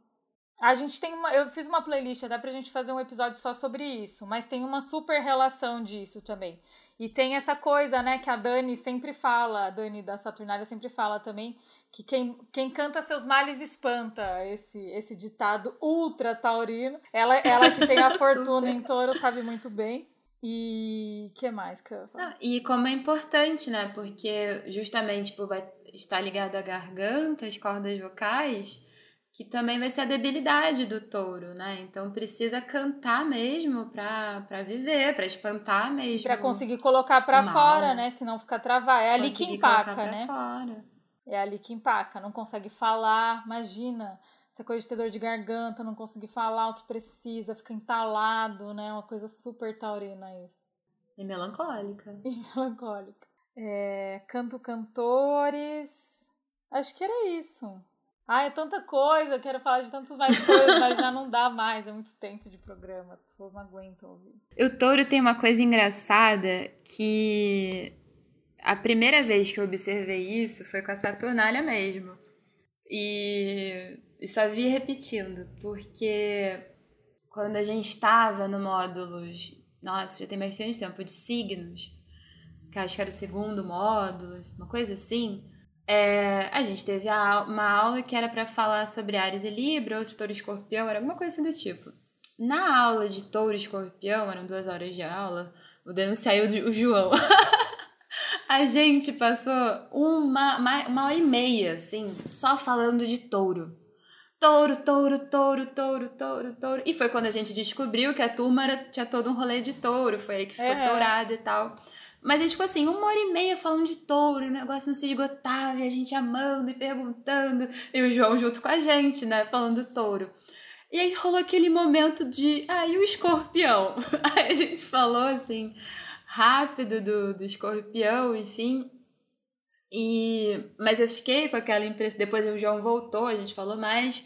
A gente tem uma. Eu fiz uma playlist até pra gente fazer um episódio só sobre isso, mas tem uma super relação disso também. E tem essa coisa, né, que a Dani sempre fala, a Dani da Saturnália sempre fala também, que quem, quem canta seus males espanta, esse, esse ditado ultra taurino. Ela, ela que tem a fortuna em touro sabe muito bem. E que mais que eu? Não, e como é importante, né? Porque justamente por vai estar ligado à garganta, às cordas vocais, que também vai ser a debilidade do touro, né? Então precisa cantar mesmo pra, pra viver, pra espantar mesmo. Pra conseguir colocar pra Mal. fora, né? Senão fica travado. É ali que conseguir colocar empaca, né? Fora. É ali que empaca. Não consegue falar. Imagina. Essa coisa de ter dor de garganta, não conseguir falar o que precisa, fica entalado, né? Uma coisa super taurina isso. E melancólica. E melancólica. É, canto cantores. Acho que era isso. Ah, é tanta coisa, eu quero falar de tantas mais coisas, mas já não dá mais, é muito tempo de programa, as pessoas não aguentam ouvir. O touro tem uma coisa engraçada que a primeira vez que eu observei isso foi com a Saturnália mesmo. E, e só vi repetindo, porque quando a gente estava no módulos, nossa, já tem bastante tempo, de signos, que acho que era o segundo módulo, uma coisa assim. É, a gente teve a uma aula que era para falar sobre Ares e Libra, outro touro e escorpião, era alguma coisa assim do tipo. Na aula de touro e escorpião, eram duas horas de aula, o denunciar o, o João. a gente passou uma, uma, uma hora e meia, assim, só falando de touro. Touro, touro, touro, touro, touro, touro. E foi quando a gente descobriu que a turma era, tinha todo um rolê de touro, foi aí que ficou É. tourada e tal. Mas a gente ficou assim, uma hora e meia falando de touro, o negócio não se esgotava, e a gente amando e perguntando, e o João junto com a gente, né, falando touro. E aí rolou aquele momento de, ah, o escorpião? Aí a gente falou assim, rápido do, do escorpião, enfim. E, mas eu fiquei com aquela impressão, depois o João voltou, a gente falou mais,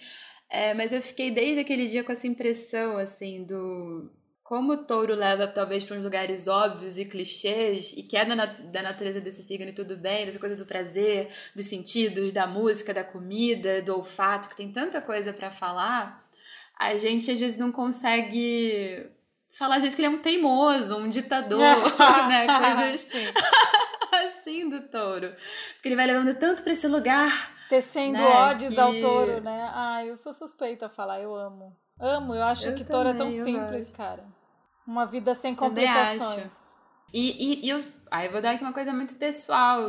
é, mas eu fiquei desde aquele dia com essa impressão, assim, do como o touro leva talvez para uns lugares óbvios e clichês, e que é da, na- da natureza desse signo e tudo bem, dessa coisa do prazer, dos sentidos, da música, da comida, do olfato, que tem tanta coisa para falar, a gente às vezes não consegue falar às vezes que ele é um teimoso, um ditador, né? Coisas Sim. assim do touro. Porque ele vai levando tanto para esse lugar. Tecendo Né, ódios que- ao touro, né? Ai, eu sou suspeita a falar, eu amo. Amo, eu acho Eu que touro é tão simples, gosto. cara. Uma vida sem complicações. E, e, e eu, aí eu vou dar aqui uma coisa muito pessoal.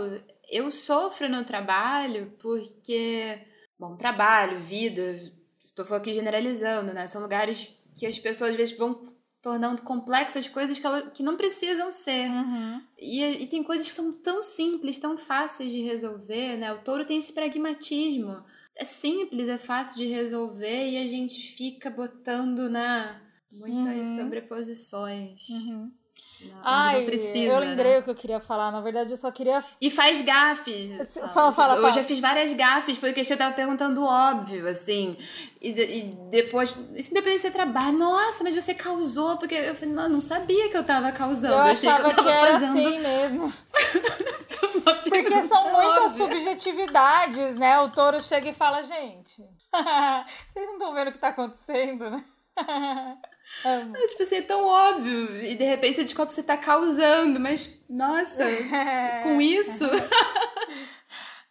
Eu sofro no trabalho porque, bom, trabalho, vida, estou aqui generalizando, né? São lugares que as pessoas às vezes vão tornando complexas coisas que, ela, que não precisam ser. Uhum. E, e tem coisas que são tão simples, tão fáceis de resolver, né? O touro tem esse pragmatismo. É simples, é fácil de resolver e a gente fica botando, né? Muitas Uhum. sobreposições. Uhum. né, Onde Ai, não precisa. eu lembrei né? o que eu queria falar. Na verdade, eu só queria. E faz gafes. sabe? Fala, fala, eu fala. já fiz várias gafes, porque eu tava perguntando óbvio, assim. E, e depois, isso independente de ser trabalho. Nossa, mas você causou, porque eu falei, não, não sabia que eu tava causando. Eu achei achava que eu que, era fazendo assim mesmo. Porque são muitas óbvia. subjetividades, né? O touro chega e fala, gente. Vocês não estão vendo o que tá acontecendo, né? É, tipo assim, é tão óbvio. E de repente você descobre que você tá causando, mas, nossa, com isso.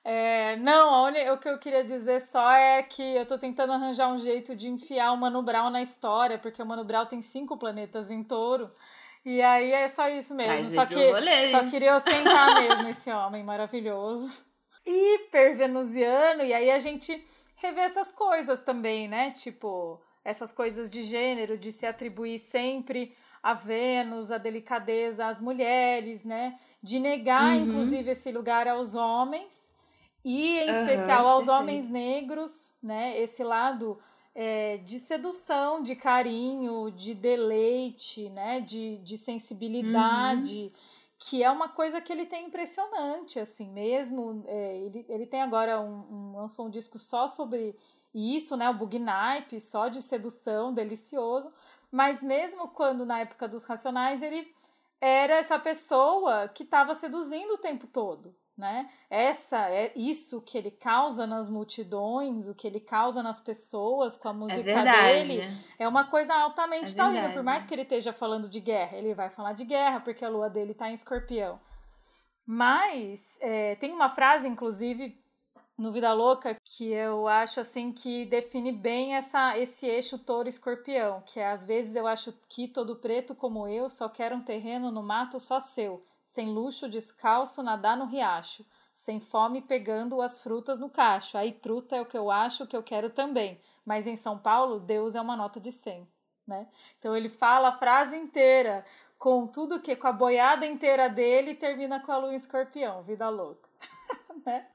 É, não, a o que eu queria dizer só é que eu tô tentando arranjar um jeito de enfiar o Mano Brown na história, porque o Mano Brown tem cinco planetas em touro. E aí é só isso mesmo. Traz Só, que, só queria ostentar mesmo esse homem maravilhoso. Hiper venusiano. E aí a gente revê essas coisas também, né? Tipo, essas coisas de gênero, de se atribuir sempre a Vênus, a delicadeza às mulheres, né? De negar, uhum. inclusive, esse lugar aos homens e, em uhum, especial, aos perfeito. homens negros, né? Esse lado é, de sedução, de carinho, de deleite, né? De, de sensibilidade. Uhum que é uma coisa que ele tem impressionante, assim, mesmo. É, ele, ele tem agora um, um, lançou um disco só sobre isso, né? O Bugnipe, só de sedução, delicioso. Mas mesmo quando na época dos Racionais ele era essa pessoa que estava seduzindo o tempo todo, né? Essa é isso que ele causa nas multidões, o que ele causa nas pessoas com a música é dele, é uma coisa altamente é taurina, por mais que ele esteja falando de guerra, ele vai falar de guerra porque a lua dele está em Escorpião. Mas é, tem uma frase, inclusive, no Vida Louca que eu acho assim que define bem essa esse eixo touro escorpião, que é às vezes eu acho que todo preto como eu só quer um terreno no mato só seu sem luxo, descalço, nadar no riacho, sem fome, pegando as frutas no cacho. Aí truta é o que eu acho que eu quero também. Mas em São Paulo, Deus é uma nota de 100, né? Então ele fala a frase inteira com tudo que com a boiada inteira dele e termina com a lua em escorpião, vida louca. né?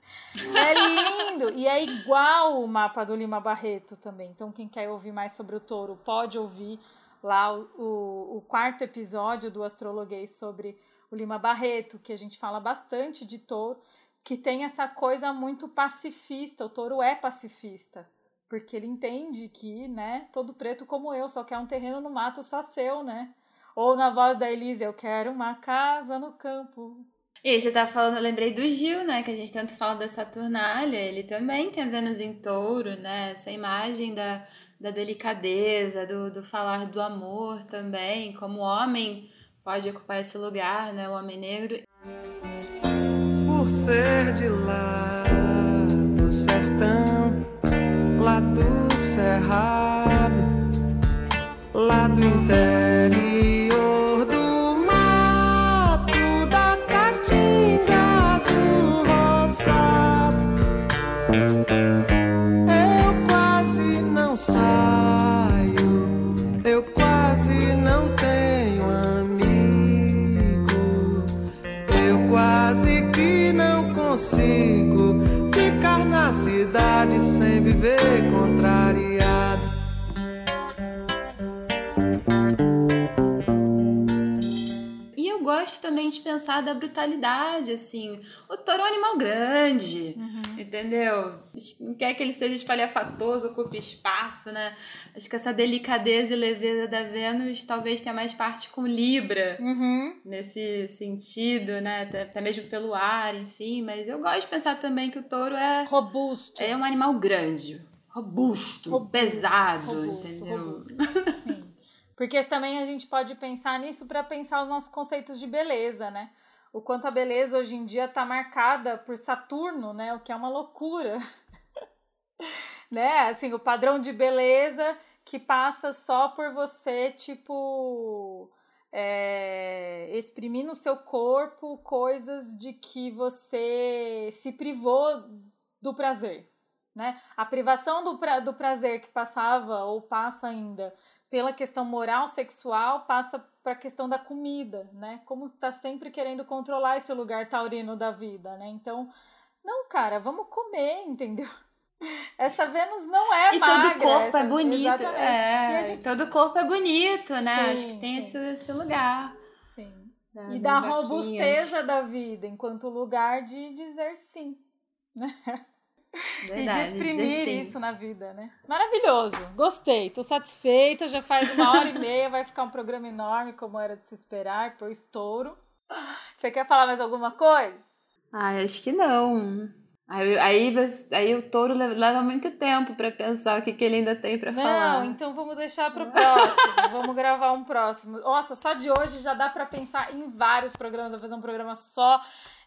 É lindo e é igual o mapa do Lima Barreto também. Então quem quer ouvir mais sobre o touro pode ouvir lá o, o, o quarto episódio do Astrologuês sobre o Lima Barreto, que a gente fala bastante de touro, que tem essa coisa muito pacifista. O touro é pacifista, porque ele entende que, né, todo preto como eu só quer um terreno no mato só seu, né? Ou na voz da Elise, eu quero uma casa no campo. E aí, você tá falando, eu lembrei do Gil, né? Que a gente tanto fala da Saturnália. Ele também tem a Vênus em touro, né? Essa imagem da, da delicadeza, do, do falar do amor também, como homem pode ocupar esse lugar, né? O homem negro. Por ser de lá do sertão, lá do cerrado, lá do interior de pensar da brutalidade, assim. O touro é um animal grande, uhum. entendeu? Não quer que ele seja espalhafatoso, ocupe espaço, né? Acho que essa delicadeza e leveza da Vênus talvez tenha mais parte com Libra, uhum. nesse sentido, né? Até, até, mesmo pelo ar, enfim. Mas eu gosto de pensar também que o touro é. Robusto. É um animal grande. Robusto, robusto pesado, robusto, entendeu? Robusto. Sim. Porque também a gente pode pensar nisso para pensar os nossos conceitos de beleza, né? O quanto a beleza hoje em dia está marcada por Saturno, né? O que é uma loucura. né? Assim, o padrão de beleza que passa só por você, tipo, é, exprimir no seu corpo coisas de que você se privou do prazer, né? A privação do, pra, do prazer que passava ou passa ainda pela questão moral sexual passa para a questão da comida, né? Como está sempre querendo controlar esse lugar taurino da vida, né? Então, não, cara, vamos comer, entendeu? Essa Vênus não é e magra. E todo corpo essa, é bonito. É, gente... todo corpo é bonito, né? Sim, Acho que tem esse, esse lugar. Sim. Da, e da robusteza da vida, enquanto lugar de dizer sim. Né? Verdade, e de exprimir isso na vida, né? Maravilhoso, gostei, tô satisfeita. Já faz uma hora e meia, vai ficar um programa enorme, como era de se esperar, por estouro. Você quer falar mais alguma coisa? Ah, acho que não. Aí, aí, aí o touro leva muito tempo para pensar o que, que ele ainda tem para falar. Não, então vamos deixar para o próximo. vamos gravar um próximo. Nossa, só de hoje já dá para pensar em vários programas. Vou fazer um programa só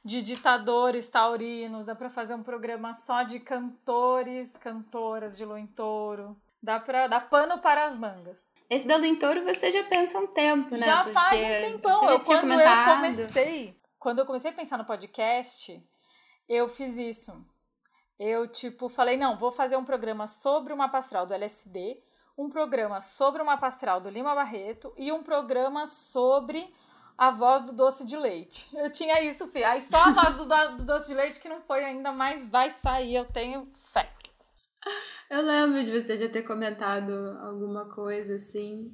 de ditadores taurinos. Dá para fazer um programa só de cantores, cantoras de lua em touro. Dá para dar pano para as mangas. Esse da lua em touro você já pensa um tempo, né? Já Porque faz um tempão. Eu, quando comentado. eu comecei, quando eu comecei a pensar no podcast eu fiz isso. Eu, tipo, falei, não, vou fazer um programa sobre o mapa astral do LSD um programa sobre uma pastoral do Lima Barreto e um programa sobre a voz do doce de leite. Eu tinha isso, filho. Aí só a voz do, do, do doce de leite que não foi ainda, mas vai sair, eu tenho fé. Eu lembro de você já ter comentado alguma coisa assim.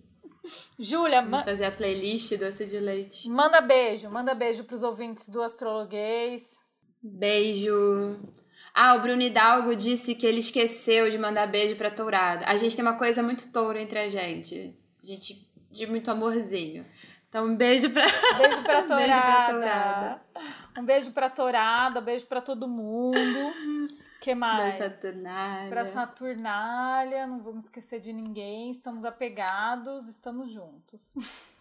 Júlia, ma fazer a playlist doce de leite. Manda beijo, manda beijo pros ouvintes do Astrologuês. Beijo. Ah, o Bruno Hidalgo disse que ele esqueceu de mandar beijo pra Tourada. A gente tem uma coisa muito touro entre a gente. A gente de muito amorzinho. Então, um beijo pra. Beijo pra Tourada. beijo pra Tourada. Um beijo pra Tourada, beijo pra todo mundo. que mais? Pra Saturnália. Pra Saturnália, não vamos esquecer de ninguém. Estamos apegados, estamos juntos.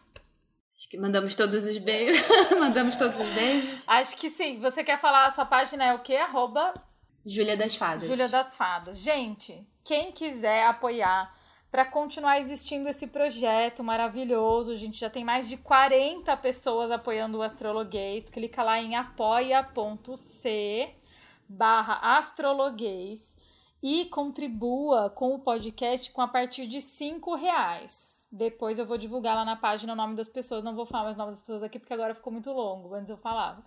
Acho que mandamos todos os beijos. mandamos todos os beijos. Acho que sim. Você quer falar a sua página é o quê? Arroba Júlia das Fadas. Júlia das Fadas. Gente, quem quiser apoiar para continuar existindo esse projeto maravilhoso, a gente já tem mais de 40 pessoas apoiando o Astrologuês. Clica lá em apoia.c barra astrologuês e contribua com o podcast com a partir de cinco reais. Depois eu vou divulgar lá na página o nome das pessoas. Não vou falar mais o nome das pessoas aqui porque agora ficou muito longo. Antes eu falava.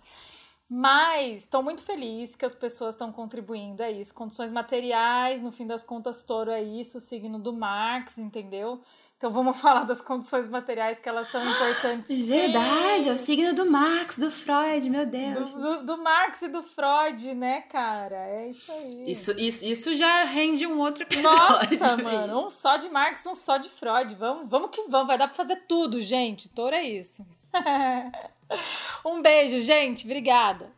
Mas estou muito feliz que as pessoas estão contribuindo. É isso. Condições materiais, no fim das contas, touro é isso, o signo do Marx, entendeu? Então vamos falar das condições materiais que elas são importantes. Verdade, é o signo do Marx, do Freud, meu Deus. Do, do, do, Marx e do Freud, né, cara? É isso aí. Isso, isso, isso já rende um outro episódio. Nossa, mano, um só de Marx, um só de Freud. Vamos, vamos que vamos, vai dar pra fazer tudo, gente. Touro é isso. um beijo, gente. Obrigada.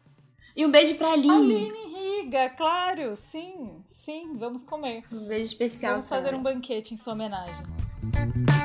E um beijo pra Aline. Aline Riga, claro. Sim, sim. Vamos comer. Um beijo especial. Vamos fazer ela. um banquete em sua homenagem. Bye.